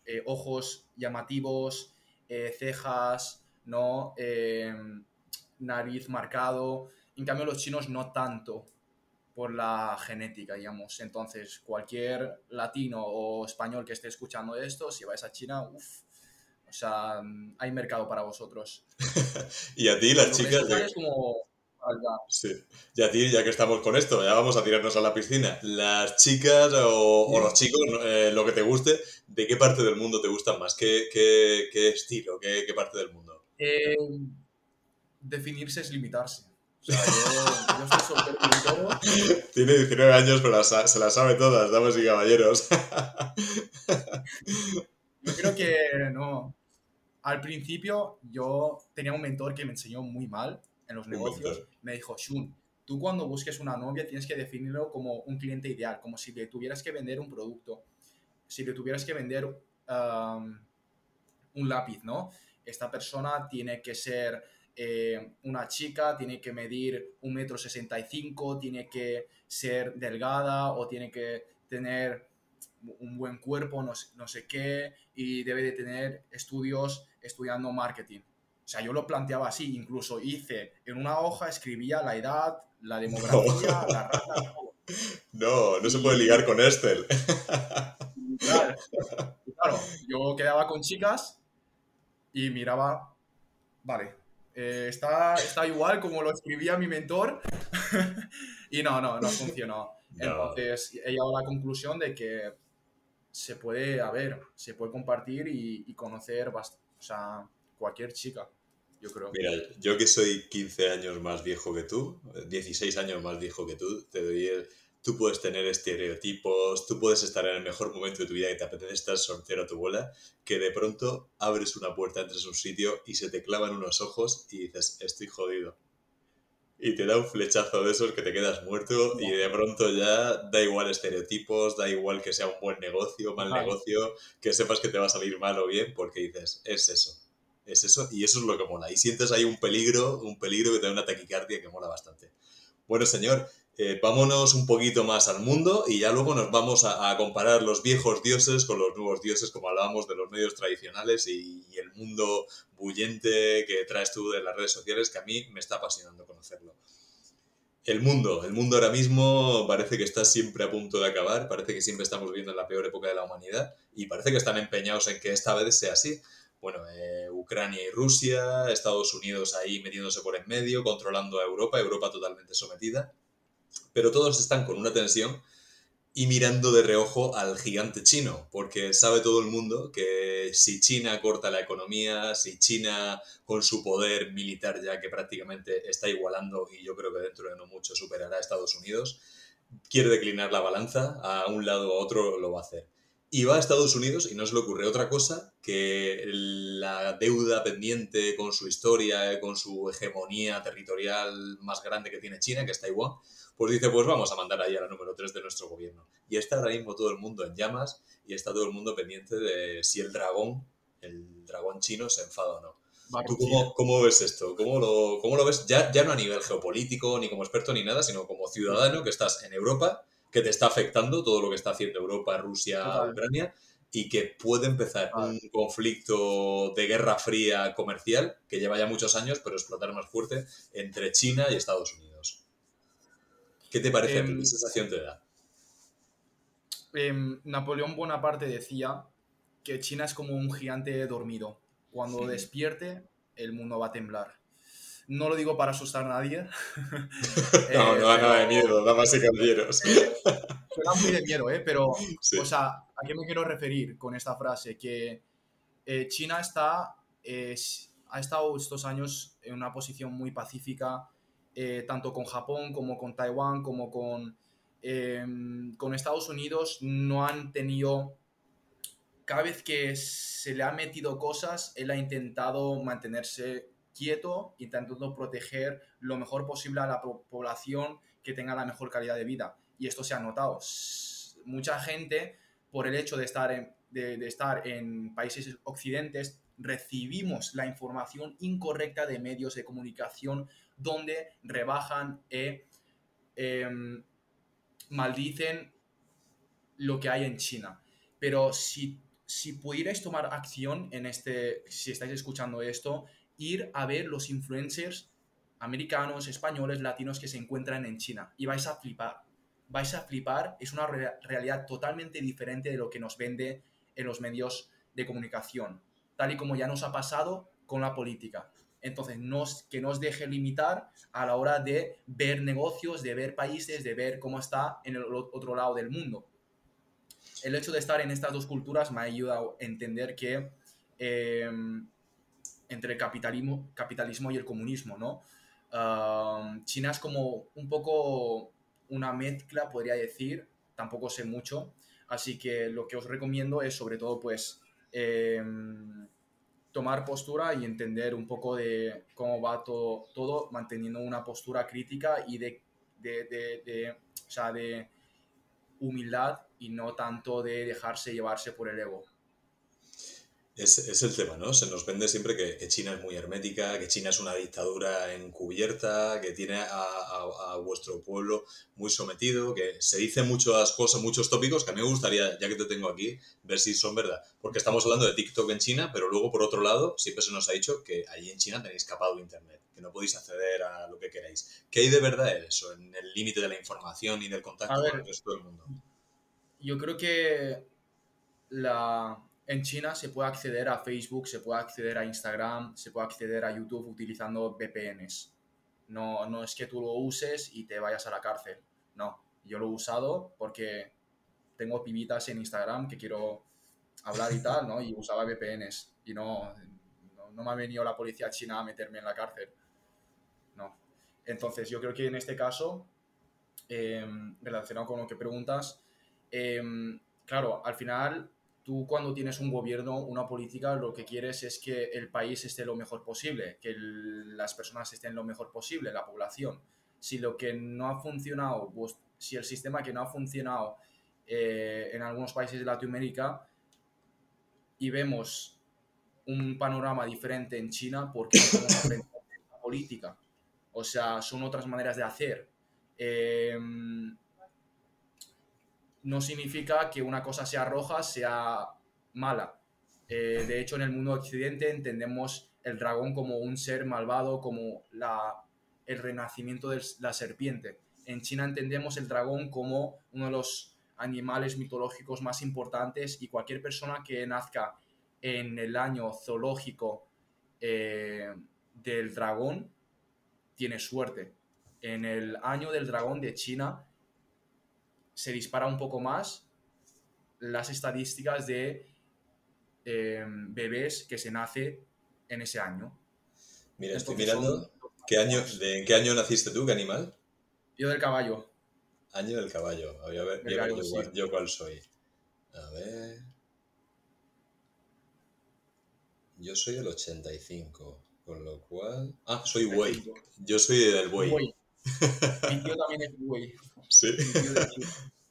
eh, ojos llamativos, cejas, ¿no? Em, nariz marcado. En cambio, los chinos no tanto por la genética, digamos. Entonces, cualquier latino o español que esté escuchando esto, si vais a China, uff, o sea, hay mercado para vosotros. y a ti, las chicas... De... Como... Sí. Y a ti, ya que estamos con esto, ya vamos a tirarnos a la piscina. Las chicas o, o los chicos, eh, lo que te guste, ¿de qué parte del mundo te gustan más? ¿Qué, qué, qué estilo? ¿Qué, ¿Qué parte del mundo? Eh, definirse es limitarse. O sea, yo, yo estoy soltero Tiene 19 años, pero se las sabe todas, damas y caballeros. Yo creo que no. Al principio yo tenía un mentor que me enseñó muy mal en los negocios. Me dijo, Shun, tú cuando busques una novia tienes que definirlo como un cliente ideal, como si le tuvieras que vender un producto, si le tuvieras que vender um, un lápiz, ¿no? Esta persona tiene que ser eh, una chica, tiene que medir un metro sesenta y cinco, tiene que ser delgada o tiene que tener un buen cuerpo, no sé, no sé qué, y debe de tener estudios estudiando marketing. O sea, yo lo planteaba así, incluso hice en una hoja, escribía la edad, la demografía, la raza, No, no se puede ligar con Estel. Claro, claro, yo quedaba con chicas y miraba, vale, eh, está, está igual como lo escribía mi mentor y no, no, no funcionó. Entonces he llegado a la conclusión de que se puede, a ver, se puede compartir y, conocer o sea, cualquier chica, yo creo. Mira, yo que soy 15 años más viejo que tú, 16 años más viejo que tú, te doy el tú puedes tener estereotipos, tú puedes estar en el mejor momento de tu vida y te apetece estar soltero a tu bola, que de pronto abres una puerta, entras a un sitio y se te clavan unos ojos y dices, estoy jodido. Y te da un flechazo de esos que te quedas muerto y de pronto ya da igual estereotipos, da igual que sea un buen negocio, mal negocio, que sepas que te va a salir mal o bien, porque dices, es eso, es eso, y eso es lo que mola. Y sientes ahí un peligro, un peligro que te da una taquicardia que mola bastante. Bueno, señor, eh, vámonos un poquito más al mundo y ya luego nos vamos a, comparar los viejos dioses con los nuevos dioses, como hablábamos de los medios tradicionales y, el mundo bullente que traes tú de las redes sociales, que a mí me está apasionando conocerlo. El mundo, el mundo ahora mismo parece que está siempre a punto de acabar, parece que siempre estamos viviendo en la peor época de la humanidad y parece que están empeñados en que esta vez sea así bueno, eh, Ucrania y Rusia, Estados Unidos ahí metiéndose por en medio, controlando a Europa, Europa totalmente sometida, pero todos están con una tensión y mirando de reojo al gigante chino, porque sabe todo el mundo que si China corta la economía, si China con su poder militar ya que prácticamente está igualando y yo creo que dentro de no mucho superará a Estados Unidos, quiere declinar la balanza a un lado o a otro lo va a hacer. Y va a Estados Unidos y no se le ocurre otra cosa que la deuda pendiente con su historia, con su hegemonía territorial más grande que tiene China, que es Taiwán, pues dice, pues vamos a mandar ahí a la número 3 de nuestro gobierno. Y está ahora mismo todo el mundo en llamas y está todo el mundo pendiente de si el dragón, el dragón chino, se enfada o no. ¿Tú cómo, cómo, ves esto? ¿Cómo lo, cómo lo ves? Ya, ya no a nivel geopolítico, ni como experto, ni nada, sino como ciudadano que estás en Europa que te está afectando todo lo que está haciendo Europa, Rusia, Ucrania y que puede empezar un conflicto de guerra fría comercial que lleva ya muchos años, pero explotar más fuerte entre China y Estados Unidos. ¿Qué te parece? ¿Qué em, sensación te da? Em, Napoleón Bonaparte decía que China es como un gigante dormido. Cuando despierte, el mundo va a temblar. No lo digo para asustar a nadie. no, no da nada de miedo, damas y caballeros. Suena muy de miedo, ¿eh? Pero, o sea, ¿a qué me quiero referir con esta frase? Que eh, China está, ha estado estos años en una posición muy pacífica, eh, tanto con Japón como con Taiwán, como con, em, con Estados Unidos. No han tenido cada vez que se le ha metido cosas, él ha intentado mantenerse quieto, intentando proteger lo mejor posible a la población que tenga la mejor calidad de vida. Y esto se ha notado. Mucha gente, por el hecho de estar en, de, estar en países occidentes, recibimos la información incorrecta de medios de comunicación donde rebajan e maldicen lo que hay en China. Pero si, si pudierais tomar acción en este, si estáis escuchando esto, ir a ver los influencers americanos, españoles, latinos que se encuentran en China y vais a flipar. Vais a flipar, es una realidad totalmente diferente de lo que nos vende en los medios de comunicación, tal y como ya nos ha pasado con la política. Entonces, nos, que nos deje limitar a la hora de ver negocios, de ver países, de ver cómo está en el otro lado del mundo. El hecho de estar en estas dos culturas me ha ayudado a entender que em, entre el capitalismo, capitalismo y el comunismo, ¿no? China es como un poco una mezcla, podría decir, tampoco sé mucho, así que lo que os recomiendo es sobre todo pues em, tomar postura y entender un poco de cómo va todo, todo manteniendo una postura crítica y de, de, de, o sea, de humildad y no tanto de dejarse llevarse por el ego. Es, es, el tema, ¿no? Se nos vende siempre que, China es muy hermética, que China es una dictadura encubierta, que tiene a, a, vuestro pueblo muy sometido, que se dicen muchas cosas, muchos tópicos que a mí me gustaría, ya que te tengo aquí, ver si son verdad. Porque estamos hablando de TikTok en China, pero luego, por otro lado, siempre se nos ha dicho que allí en China tenéis capado Internet, que no podéis acceder a lo que queráis. ¿Qué hay de verdad en eso, en el límite de la información y del contacto con el resto del mundo? Yo creo que la en China se puede acceder a Facebook, se puede acceder a Instagram, se puede acceder a YouTube utilizando VPNs. No, no es que tú lo uses y te vayas a la cárcel. No, yo lo he usado porque tengo pibitas en Instagram que quiero hablar y tal, ¿no? Y usaba VPNs y no, no, me ha venido la policía china a meterme en la cárcel. No. Entonces, yo creo que en este caso, em, relacionado con lo que preguntas, em, claro, al final tú cuando tienes un gobierno, una política, lo que quieres es que el país esté lo mejor posible, que las personas estén lo mejor posible, la población. Si lo que no ha funcionado, pues, si el sistema que no ha funcionado eh, en algunos países de Latinoamérica y vemos un panorama diferente en China, porque no la política? O sea, son otras maneras de hacer. em, no significa que una cosa sea roja, sea mala. Eh, de hecho, en el mundo occidente entendemos el dragón como un ser malvado, como la, el renacimiento de la serpiente. En China entendemos el dragón como uno de los animales mitológicos más importantes y cualquier persona que nazca en el año zoológico eh, del dragón tiene suerte. En el año del dragón de China se dispara un poco más las estadísticas de em, bebés que se nace en ese año. Mira, estoy mirando. ¿Qué año, ¿De en qué año naciste tú? ¿Qué animal? Yo del caballo. Año del caballo. A ver, yo, cuál soy. A ver. Yo soy el 85. Con lo cual. Ah, soy buey. Yo soy del buey. Mi tío también es buey. Sí.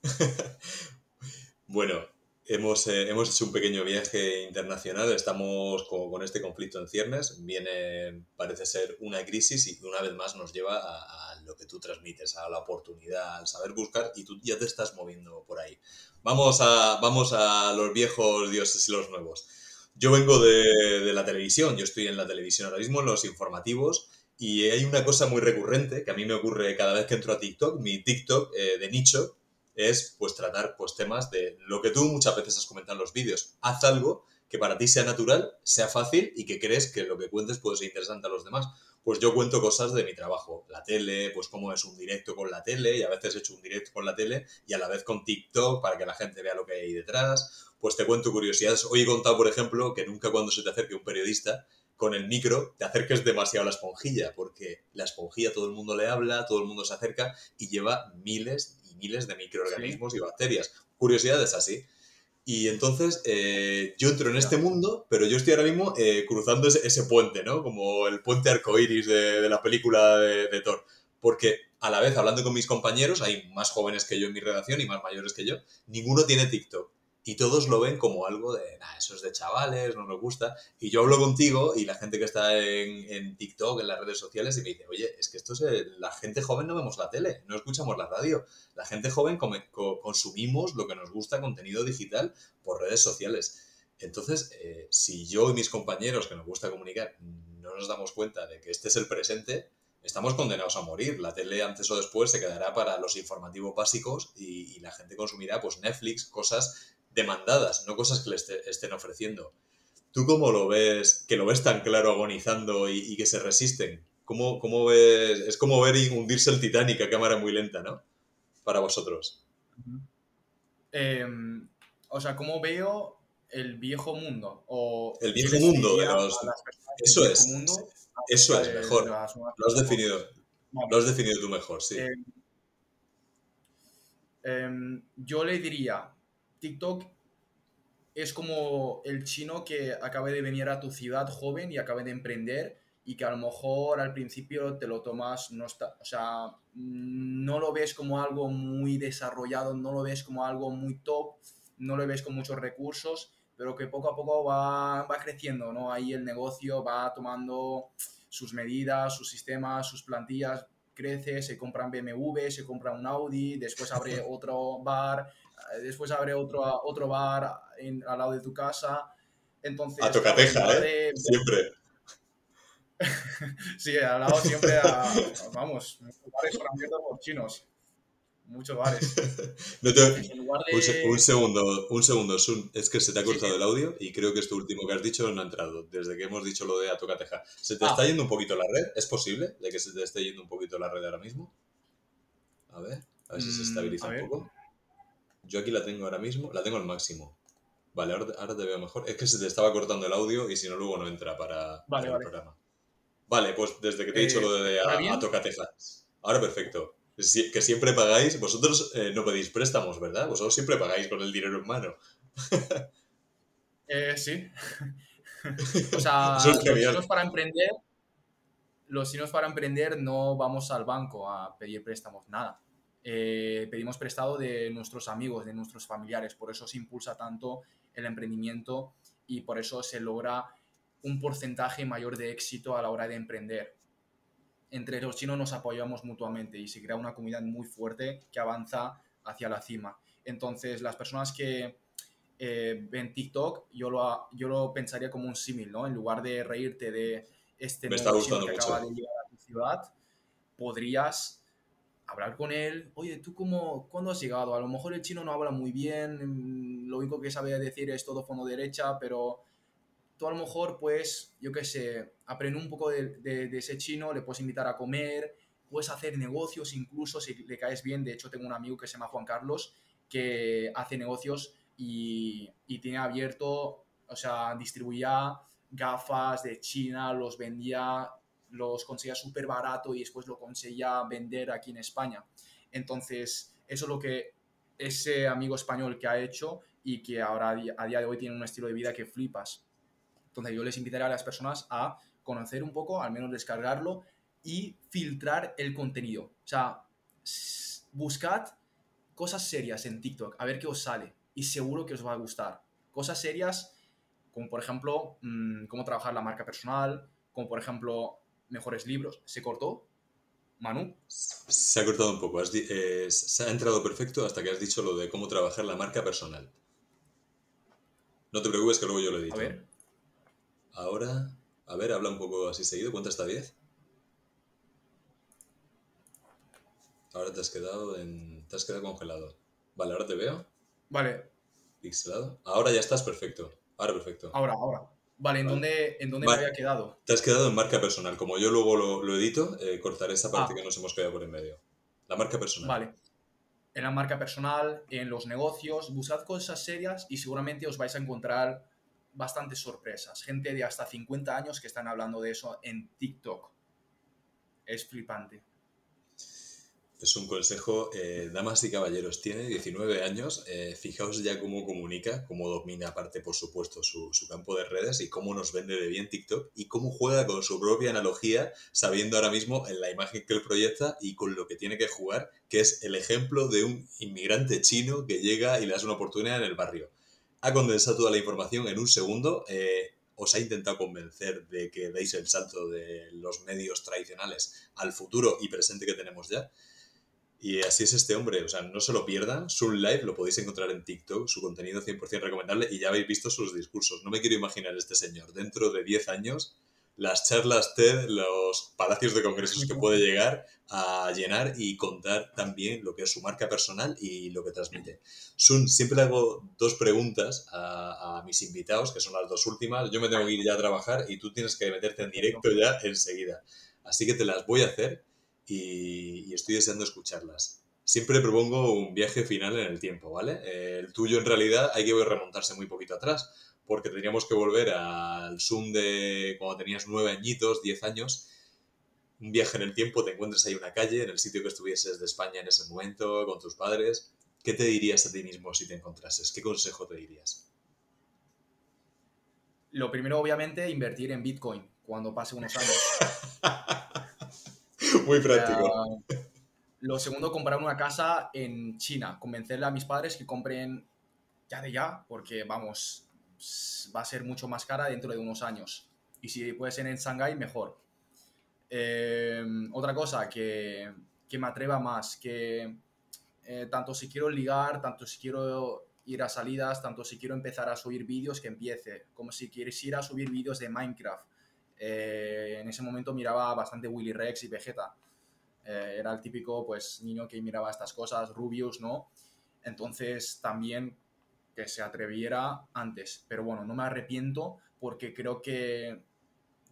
bueno, hemos, eh, hemos hecho un pequeño viaje internacional. Estamos con, este conflicto en ciernes. Viene, parece ser, una crisis y una vez más nos lleva a, lo que tú transmites, a la oportunidad, al saber buscar y tú ya te estás moviendo por ahí. Vamos a, vamos a los viejos dioses y los nuevos. Yo vengo de, la televisión, yo estoy en la televisión ahora mismo, en los informativos, y hay una cosa muy recurrente que a mí me ocurre cada vez que entro a TikTok, mi TikTok eh, de nicho es pues tratar pues temas de lo que tú muchas veces has comentado en los vídeos. Haz algo que para ti sea natural, sea fácil y que crees que lo que cuentes puede ser interesante a los demás. Pues yo cuento cosas de mi trabajo, la tele, pues cómo es un directo con la tele y a veces he hecho un directo con la tele y a la vez con TikTok para que la gente vea lo que hay detrás pues te cuento curiosidades. Hoy he contado, por ejemplo, que nunca cuando se te acerque un periodista con el micro te acerques demasiado a la esponjilla, porque la esponjilla todo el mundo le habla, todo el mundo se acerca y lleva miles y miles de microorganismos y bacterias. Curiosidades así. Y entonces eh, yo entro en este mundo, pero yo estoy ahora mismo eh, cruzando ese, puente, ¿no? Como el puente arcoiris de, de la película de, de Thor. Porque a la vez, hablando con mis compañeros, hay más jóvenes que yo en mi redacción y más mayores que yo, ninguno tiene TikTok y todos lo ven como algo de, eso es de chavales, no nos gusta. Y yo hablo contigo y la gente que está en, en TikTok, en las redes sociales, y me dice, oye, es que esto es, la gente joven no vemos la tele, no escuchamos la radio. La gente joven consumimos lo que nos gusta, contenido digital, por redes sociales. Entonces, eh, si yo y mis compañeros que nos gusta comunicar no nos damos cuenta de que este es el presente, estamos condenados a morir. La tele antes o después se quedará para los informativos básicos y, y la gente consumirá pues Netflix, cosas demandadas, no cosas que le estén ofreciendo. ¿Tú cómo lo ves, que lo ves tan claro agonizando y, que se resisten? ¿Cómo, ¿Cómo, ves? Es como ver hundirse el Titanic a cámara muy lenta, ¿no? Para vosotros. Em, o sea, ¿cómo veo el viejo mundo? O el viejo mundo de los... Eso es. eso es, mejor. Lo has definido. Lo has definido tú mejor, sí. Em, em, yo le diría, TikTok es como el chino que acabe de venir a tu ciudad joven y acabe de emprender y que a lo mejor al principio te lo tomas, no está, o sea, no lo ves como algo muy desarrollado, no lo ves como algo muy top, no lo ves con muchos recursos, pero que poco a poco va, va creciendo, ¿no? Ahí el negocio va tomando sus medidas, sus sistemas, sus plantillas, crece, se compran BMW, se compra un Audi, después abre otro bar, después abre otro, otro bar al lado de tu casa. Entonces, a tocateja, ¿eh? Siempre. sí, al lado siempre, a, vamos, bares abiertos por chinos. Muchos bares. un, segundo, un segundo, es que se te ha cortado el audio y creo que esto último que has dicho no ha entrado, desde que hemos dicho lo de a tocateja. ¿Se te ah. está yendo un poquito la red? ¿Es posible de que se te esté yendo un poquito la red ahora mismo? A ver, a ver si se mm, estabiliza un poco. Yo aquí la tengo ahora mismo, la tengo al máximo. Vale, ahora, te veo mejor. Es que se te estaba cortando el audio y si no, luego no entra para, el programa. Vale, pues desde que te he dicho lo de a, tocateja. Ahora perfecto. que siempre pagáis, vosotros eh, no pedís préstamos, ¿verdad? Vosotros siempre pagáis con el dinero en mano. eh, sí. o sea, los chinos para emprender, los chinos para emprender no vamos al banco a pedir préstamos, nada. Eh, pedimos prestado de nuestros amigos, de nuestros familiares. Por eso se impulsa tanto el emprendimiento y por eso se logra un porcentaje mayor de éxito a la hora de emprender. entre los chinos nos apoyamos mutuamente y se crea una comunidad muy fuerte que avanza hacia la cima. Entonces, las personas que eh, ven TikTok, yo lo, yo lo pensaría como un símil, ¿no? En lugar de reírte de este nuevo chino que mucho. acaba de llegar a tu ciudad, podrías hablar con él, oye, ¿tú cómo, cuándo has llegado? A lo mejor el chino no habla muy bien, mm, lo único que sabe decir es todo fondo derecha, pero tú a lo mejor, pues, yo qué sé, aprende un poco de, de- de ese chino, le puedes invitar a comer, puedes hacer negocios incluso si le caes bien. De hecho, tengo un amigo que se llama Juan Carlos que hace negocios y, y tiene abierto, o sea, distribuía gafas de China, los vendía, los conseguía súper barato y después lo conseguía vender aquí en España. Entonces, eso es lo que ese amigo español que ha hecho y que ahora a día- de hoy tiene un estilo de vida que flipas. Entonces, yo les invitaré a las personas a conocer un poco, al menos descargarlo y filtrar el contenido. O sea, buscad cosas serias en TikTok, a ver qué os sale y seguro que os va a gustar. Cosas serias como por ejemplo mm, cómo trabajar la marca personal, como por ejemplo mejores libros. ¿Se cortó? Manu. Se ha cortado un poco. has eh, se ha entrado perfecto hasta que has dicho lo de cómo trabajar la marca personal. No te preocupes que luego yo lo edito. A ver. Ahora, a ver, habla un poco así seguido. ¿Cuenta hasta 10? Ahora te has quedado en... Te has quedado congelado. Vale, ahora te veo. Vale, Pixelado. Ahora ya estás perfecto. Ahora perfecto. ahora, ahora. Vale, ¿en dónde, en dónde me había quedado? Te has quedado en marca personal. Como yo luego lo, lo edito, eh, cortaré esa parte Ah. que nos hemos quedado por en medio. La marca personal. Vale. En la marca personal, en los negocios, buscad cosas serias y seguramente os vais a encontrar bastantes sorpresas. Gente de hasta 50 años que están hablando de eso en TikTok. Es flipante. Es un consejo, eh, damas y caballeros, tiene 19 años, eh, fijaos ya cómo comunica, cómo domina aparte, por supuesto, su, su campo de redes y cómo nos vende de bien TikTok y cómo juega con su propia analogía, sabiendo ahora mismo en la imagen que él proyecta y con lo que tiene que jugar, que es el ejemplo de un inmigrante chino que llega y le das una oportunidad en el barrio. Ha condensado toda la información en un segundo, eh, os ha intentado convencer de que deis el salto de los medios tradicionales al futuro y presente que tenemos ya. Y así es este hombre, o sea, no se lo pierdan. Sun Live lo podéis encontrar en TikTok, su contenido 100% recomendable y ya habéis visto sus discursos. No me quiero imaginar este señor dentro de 10 años, las charlas TED, los palacios de congresos que puede llegar a llenar y contar también lo que es su marca personal y lo que transmite. Sun, siempre le hago dos preguntas a, a mis invitados, que son las dos últimas. Yo me tengo que ir ya a trabajar y tú tienes que meterte en directo ya enseguida. Así que te las voy a hacer y, y estoy deseando escucharlas. Siempre propongo un viaje final en el tiempo, ¿vale? Eh, el tuyo en realidad hay que remontarse muy poquito atrás, porque tendríamos que volver al Zoom de cuando tenías nueve añitos, diez años. Un viaje en el tiempo, te encuentras ahí en una calle, en el sitio que estuvieses de España en ese momento, con tus padres. ¿Qué te dirías a ti mismo si te encontrases? ¿Qué consejo te dirías? Lo primero, obviamente, invertir en Bitcoin cuando pase unos años. Muy práctico. Lo segundo, comprar una casa en China. Convencerle a mis padres que compren ya de ya, porque vamos, va a ser mucho más cara dentro de unos años. Y si puede ser en Shanghái, mejor. Eh, otra cosa, que, que me atreva más, que eh, tanto si quiero ligar, tanto si quiero ir a salidas, tanto si quiero empezar a subir vídeos, que empiece. Como si quisiera subir vídeos de Minecraft. Eh, en ese momento miraba bastante Willy Rex y Vegeta. Eh, era el típico pues niño que miraba estas cosas, Rubius, ¿no? Entonces también que se atreviera antes. Pero bueno, no me arrepiento porque creo que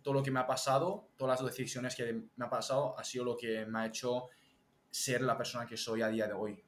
todo lo que me ha pasado, todas las decisiones que me ha pasado, ha sido lo que me ha hecho ser la persona que soy a día de hoy.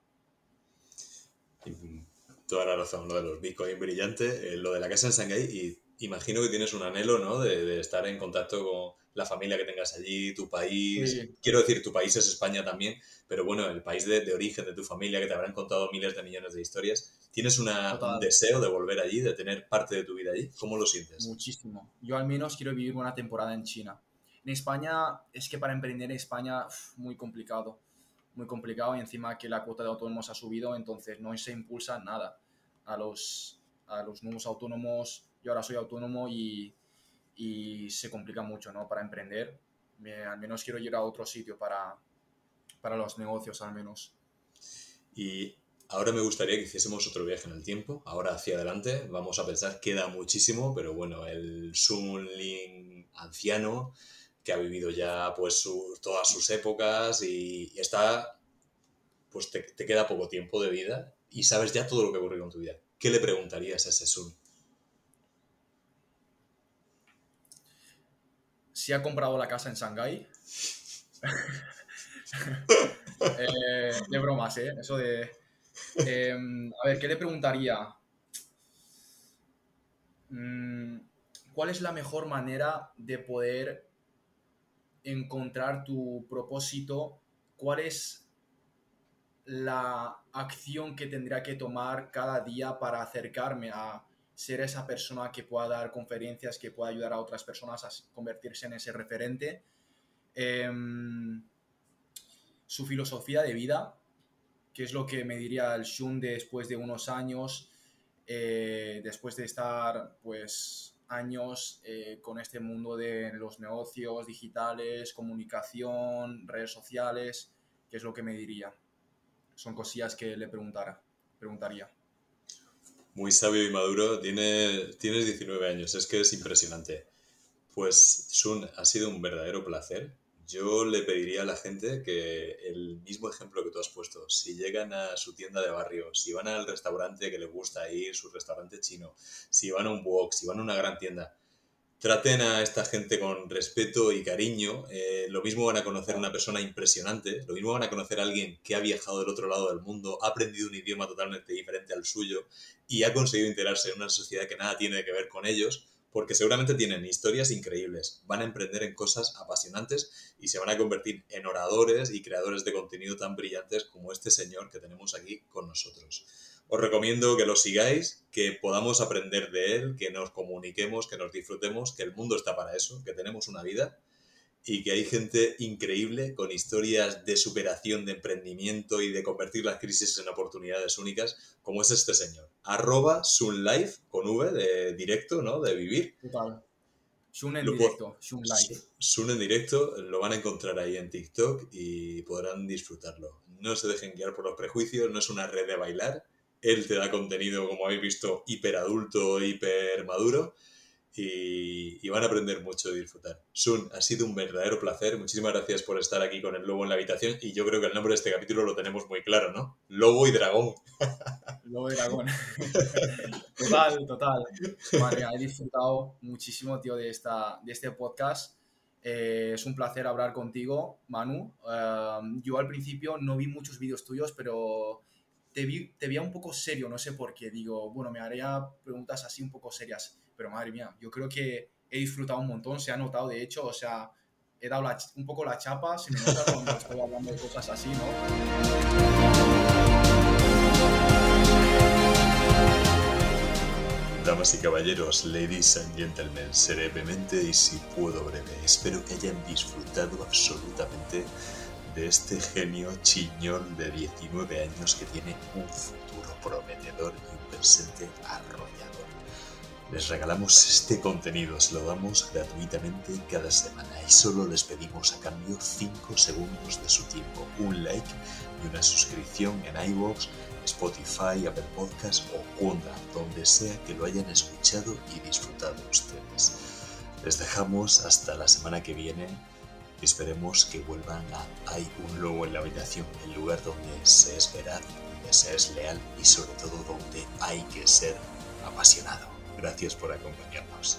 Y Toda la razón, lo de los Bitcoin brillante, eh, lo de la casa en Shanghái y imagino que tienes un anhelo, ¿no? De, de estar en contacto con la familia que tengas allí, tu país. Sí. Quiero decir, tu país es España también, pero bueno, el país de, de origen de tu familia que te habrán contado miles de millones de historias. ¿Tienes una- un deseo de volver allí, de tener parte de tu vida allí? ¿Cómo lo sientes? Muchísimo. Yo al menos quiero vivir una temporada en China. En España, es que para emprender en España, muy complicado. Muy complicado y encima que la cuota de autónomos ha subido, entonces no se impulsa nada a los, a los nuevos autónomos. Yo ahora soy autónomo y, y se complica mucho, ¿no? Para emprender. al menos quiero ir a otro sitio para, para los negocios, al menos. Y ahora me gustaría que hiciésemos otro viaje en el tiempo, ahora hacia adelante, vamos a pensar, queda muchísimo, pero bueno, el Sun Lin anciano que ha vivido ya pues todas sus épocas y, está, pues te, queda poco tiempo de vida y sabes ya todo lo que ocurrió en tu vida. ¿Qué le preguntarías a ese Sun? Si ha comprado la casa en Shanghái. Eh, de bromas, ¿eh? Eso de... Em, a ver, ¿qué le preguntaría? Mm, ¿Cuál es la mejor manera de poder encontrar tu propósito? ¿Cuál es la acción que tendría que tomar cada día para acercarme a ser esa persona que pueda dar conferencias, que pueda ayudar a otras personas a convertirse en ese referente? Em, su filosofía de vida, que es lo que me diría el Shun después de unos años, eh, después de estar pues años eh, con este mundo de los negocios digitales, comunicación, redes sociales, ¿qué es lo que me diría? Son cosillas que le preguntara, preguntaría. Muy sabio y maduro, Tiene, tienes 19 años, es que es impresionante. Pues Shun, ha sido un verdadero placer yo le pediría a la gente que el mismo ejemplo que tú has puesto, si llegan a su tienda de barrio, si van al restaurante que les gusta ir, su restaurante chino, si van a un box, si van a una gran tienda, traten a esta gente con respeto y cariño. Eh, lo mismo van a conocer a una persona impresionante, lo mismo van a conocer a alguien que ha viajado del otro lado del mundo, ha aprendido un idioma totalmente diferente al suyo y ha conseguido integrarse en una sociedad que nada tiene que ver con ellos porque seguramente tienen historias increíbles, van a emprender en cosas apasionantes y se van a convertir en oradores y creadores de contenido tan brillantes como este señor que tenemos aquí con nosotros. Os recomiendo que lo sigáis, que podamos aprender de él, que nos comuniquemos, que nos disfrutemos, que el mundo está para eso, que tenemos una vida y que hay gente increíble con historias de superación, de emprendimiento y de convertir las crisis en oportunidades únicas, como es este señor. Arroba Sunlife, con V, de directo, ¿no? De vivir. Total. Sun en directo, Sunlife. Sun en directo, lo van a encontrar ahí en TikTok y podrán disfrutarlo. No se dejen guiar por los prejuicios, no es una red de bailar. Él te da contenido, como habéis visto, hiper adulto, hiper maduro y, van a aprender mucho y disfrutar. Sun, ha sido un verdadero placer. Muchísimas gracias por estar aquí con el lobo en la habitación y yo creo que el nombre de este capítulo lo tenemos muy claro, ¿no? Lobo y dragón. Lobo y dragón. total, total. Vale, he disfrutado muchísimo, tío, de, esta, de este podcast. Eh, es un placer hablar contigo, Manu. Eh, yo al principio no vi muchos vídeos tuyos, pero te, vi, te veía un poco serio, no sé por qué. Digo, bueno, me haría preguntas así un poco serias pero madre mía, yo creo que he disfrutado un montón, se ha notado de hecho, o sea, he dado un poco la chapa, se me nota cuando estoy hablando de cosas así, ¿no? Damas y caballeros, ladies and gentlemen, seré vehemente y si puedo breve. Espero que hayan disfrutado absolutamente de este genio chiñón de 19 años que tiene un futuro prometedor y un presente arrollador. Les regalamos este contenido, se lo damos gratuitamente cada semana y solo les pedimos a cambio 5 segundos de su tiempo, un like y una suscripción en iVoox, Spotify, Apple Podcast o Wanda, donde sea que lo hayan escuchado y disfrutado ustedes. Les dejamos hasta la semana que viene esperemos que vuelvan a Hay un lobo en la habitación, el lugar donde se es veraz, donde se es leal y sobre todo donde hay que ser apasionado. Gracias por acompañarnos.